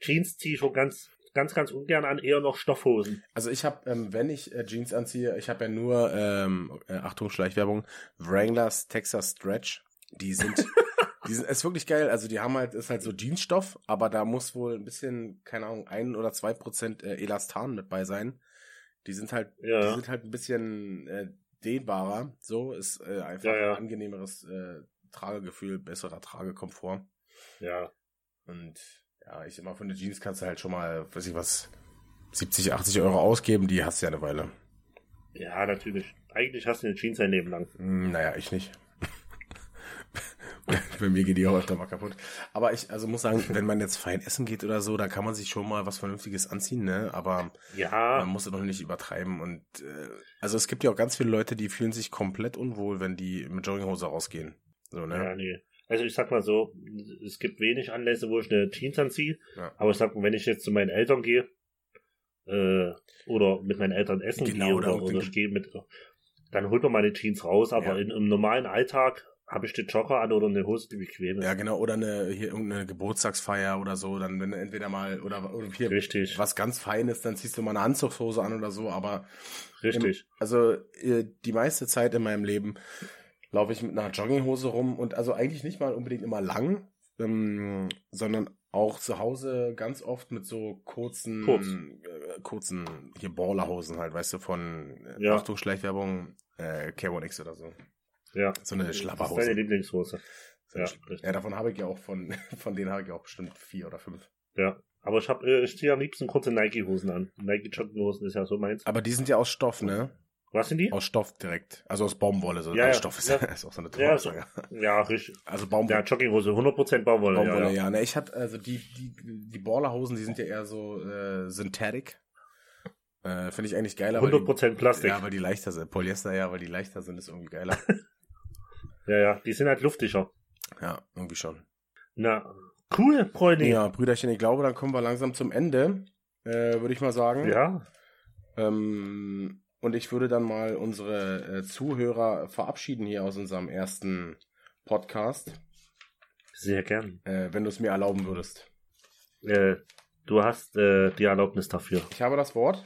Jeans ziehe ich schon ganz, ganz, ganz ungern an, eher noch Stoffhosen. Also ich habe, ähm, wenn ich äh, Jeans anziehe, ich habe ja nur, ähm, äh, Achtung, Schleichwerbung, Wranglers Texas Stretch. Die sind, die sind, ist wirklich geil. Also die haben halt, ist halt so Jeansstoff, aber da muss wohl ein bisschen, keine Ahnung, ein oder zwei Prozent äh, Elastan mit bei sein. Die sind halt, die Ja, sind halt ein bisschen äh, dehnbarer. So ist äh, einfach Ja, ja. ein angenehmeres äh, Tragegefühl, besserer Tragekomfort. ja. Und ja, ich immer von der Jeans kannst du halt schon mal, weiß ich was, 70, 80 Euro ausgeben, die hast du ja eine Weile. Ja, natürlich. Eigentlich hast du eine Jeans ein Leben lang. Hm, naja, ich nicht. Bei mir geht die auch öfter mal kaputt. Aber ich, also muss sagen, wenn man jetzt fein essen geht oder so, dann kann man sich schon mal was Vernünftiges anziehen, ne? Aber Ja, man muss es doch nicht übertreiben. Und äh, also es gibt ja auch ganz viele Leute, die fühlen sich komplett unwohl, wenn die mit Jogginghose rausgehen. So, ja, ne? nee. Also ich sag mal so, es gibt wenig Anlässe, wo ich eine Jeans anziehe. Ja. Aber ich sag mal, wenn ich jetzt zu meinen Eltern gehe, äh, oder mit meinen Eltern essen Genau, gehe, oder oder, ich gehe mit, dann holt man meine Jeans raus, aber Ja. in, im normalen Alltag habe ich den Jogger an oder eine Hose, die bequem ist. Ja, genau, oder eine hier irgendeine Geburtstagsfeier oder so, dann wenn du entweder mal oder, oder hier Richtig, was ganz Feines, dann ziehst du mal eine Anzugshose an oder so, aber richtig. also äh, die meiste Zeit in meinem Leben laufe ich mit einer Jogginghose rum und also eigentlich nicht mal unbedingt immer lang, ähm, sondern auch zu Hause ganz oft mit so kurzen, Kurz. äh, kurzen hier Ballerhosen halt, weißt du, von äh, Ja. Achtung, Schleichwerbung, äh, K1X oder so. Ja. So eine Das ist Schlapperhose. deine Lieblingshose. So Ja, richtig. ja, davon habe ich ja auch von, von denen habe ich ja auch bestimmt vier oder fünf. Ja. Aber ich habe, äh, ich ziehe am liebsten kurze Nike-Hosen an. Nike-Jogginghosen ist ja so meins. Aber die sind ja aus Stoff, ne? Was sind die? Aus Stoff direkt. Also aus Baumwolle. So Ja, Nein, ja. Stoff ist, Ja. ist auch so eine Ja, so. Ja, richtig. Also Ja, Baumwolle. Jogginghose, 100% Baumwolle. Baumwolle, ja, ja. ja. Ne, ich hatte, also die, die, die Ballerhosen, die sind ja eher so äh, synthetic. Äh, Finde ich eigentlich geiler. weil 100% die, Plastik. Ja, weil die leichter sind. Polyester, ja, weil die leichter sind, ist irgendwie geiler. Ja, ja. Die sind halt luftiger. ja, irgendwie schon. Na, cool, Freunde. Ja, Brüderchen, ich glaube, dann kommen wir langsam zum Ende. Äh, Würde ich mal sagen. Ja. Ähm, und ich würde dann mal unsere äh, Zuhörer verabschieden hier aus unserem ersten Podcast, Sehr gern. äh, wenn du es mir erlauben würdest. Äh, du hast äh, die Erlaubnis dafür. Ich habe das Wort.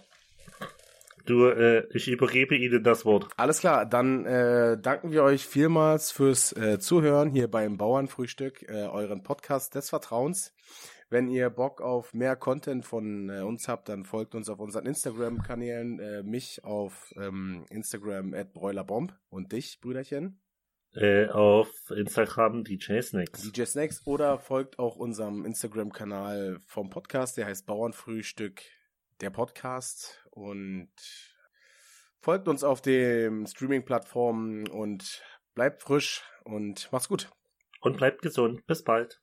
Du, äh, ich übergebe Ihnen das Wort. Alles klar, dann äh, danken wir euch vielmals fürs Zuhören hier beim Bauernfrühstück, euren Podcast des Vertrauens. Wenn ihr Bock auf mehr Content von äh, uns habt, dann folgt uns auf unseren Instagram-Kanälen, äh, mich auf ähm, Instagram at Bräulerbomb und dich, Brüderchen, Äh, auf Instagram DJ Snacks. DJ Snacks oder folgt auch unserem Instagram-Kanal vom Podcast, der heißt Bauernfrühstück, der Podcast und folgt uns auf den Streaming-Plattformen und bleibt frisch und macht's gut. Und bleibt gesund. Bis bald.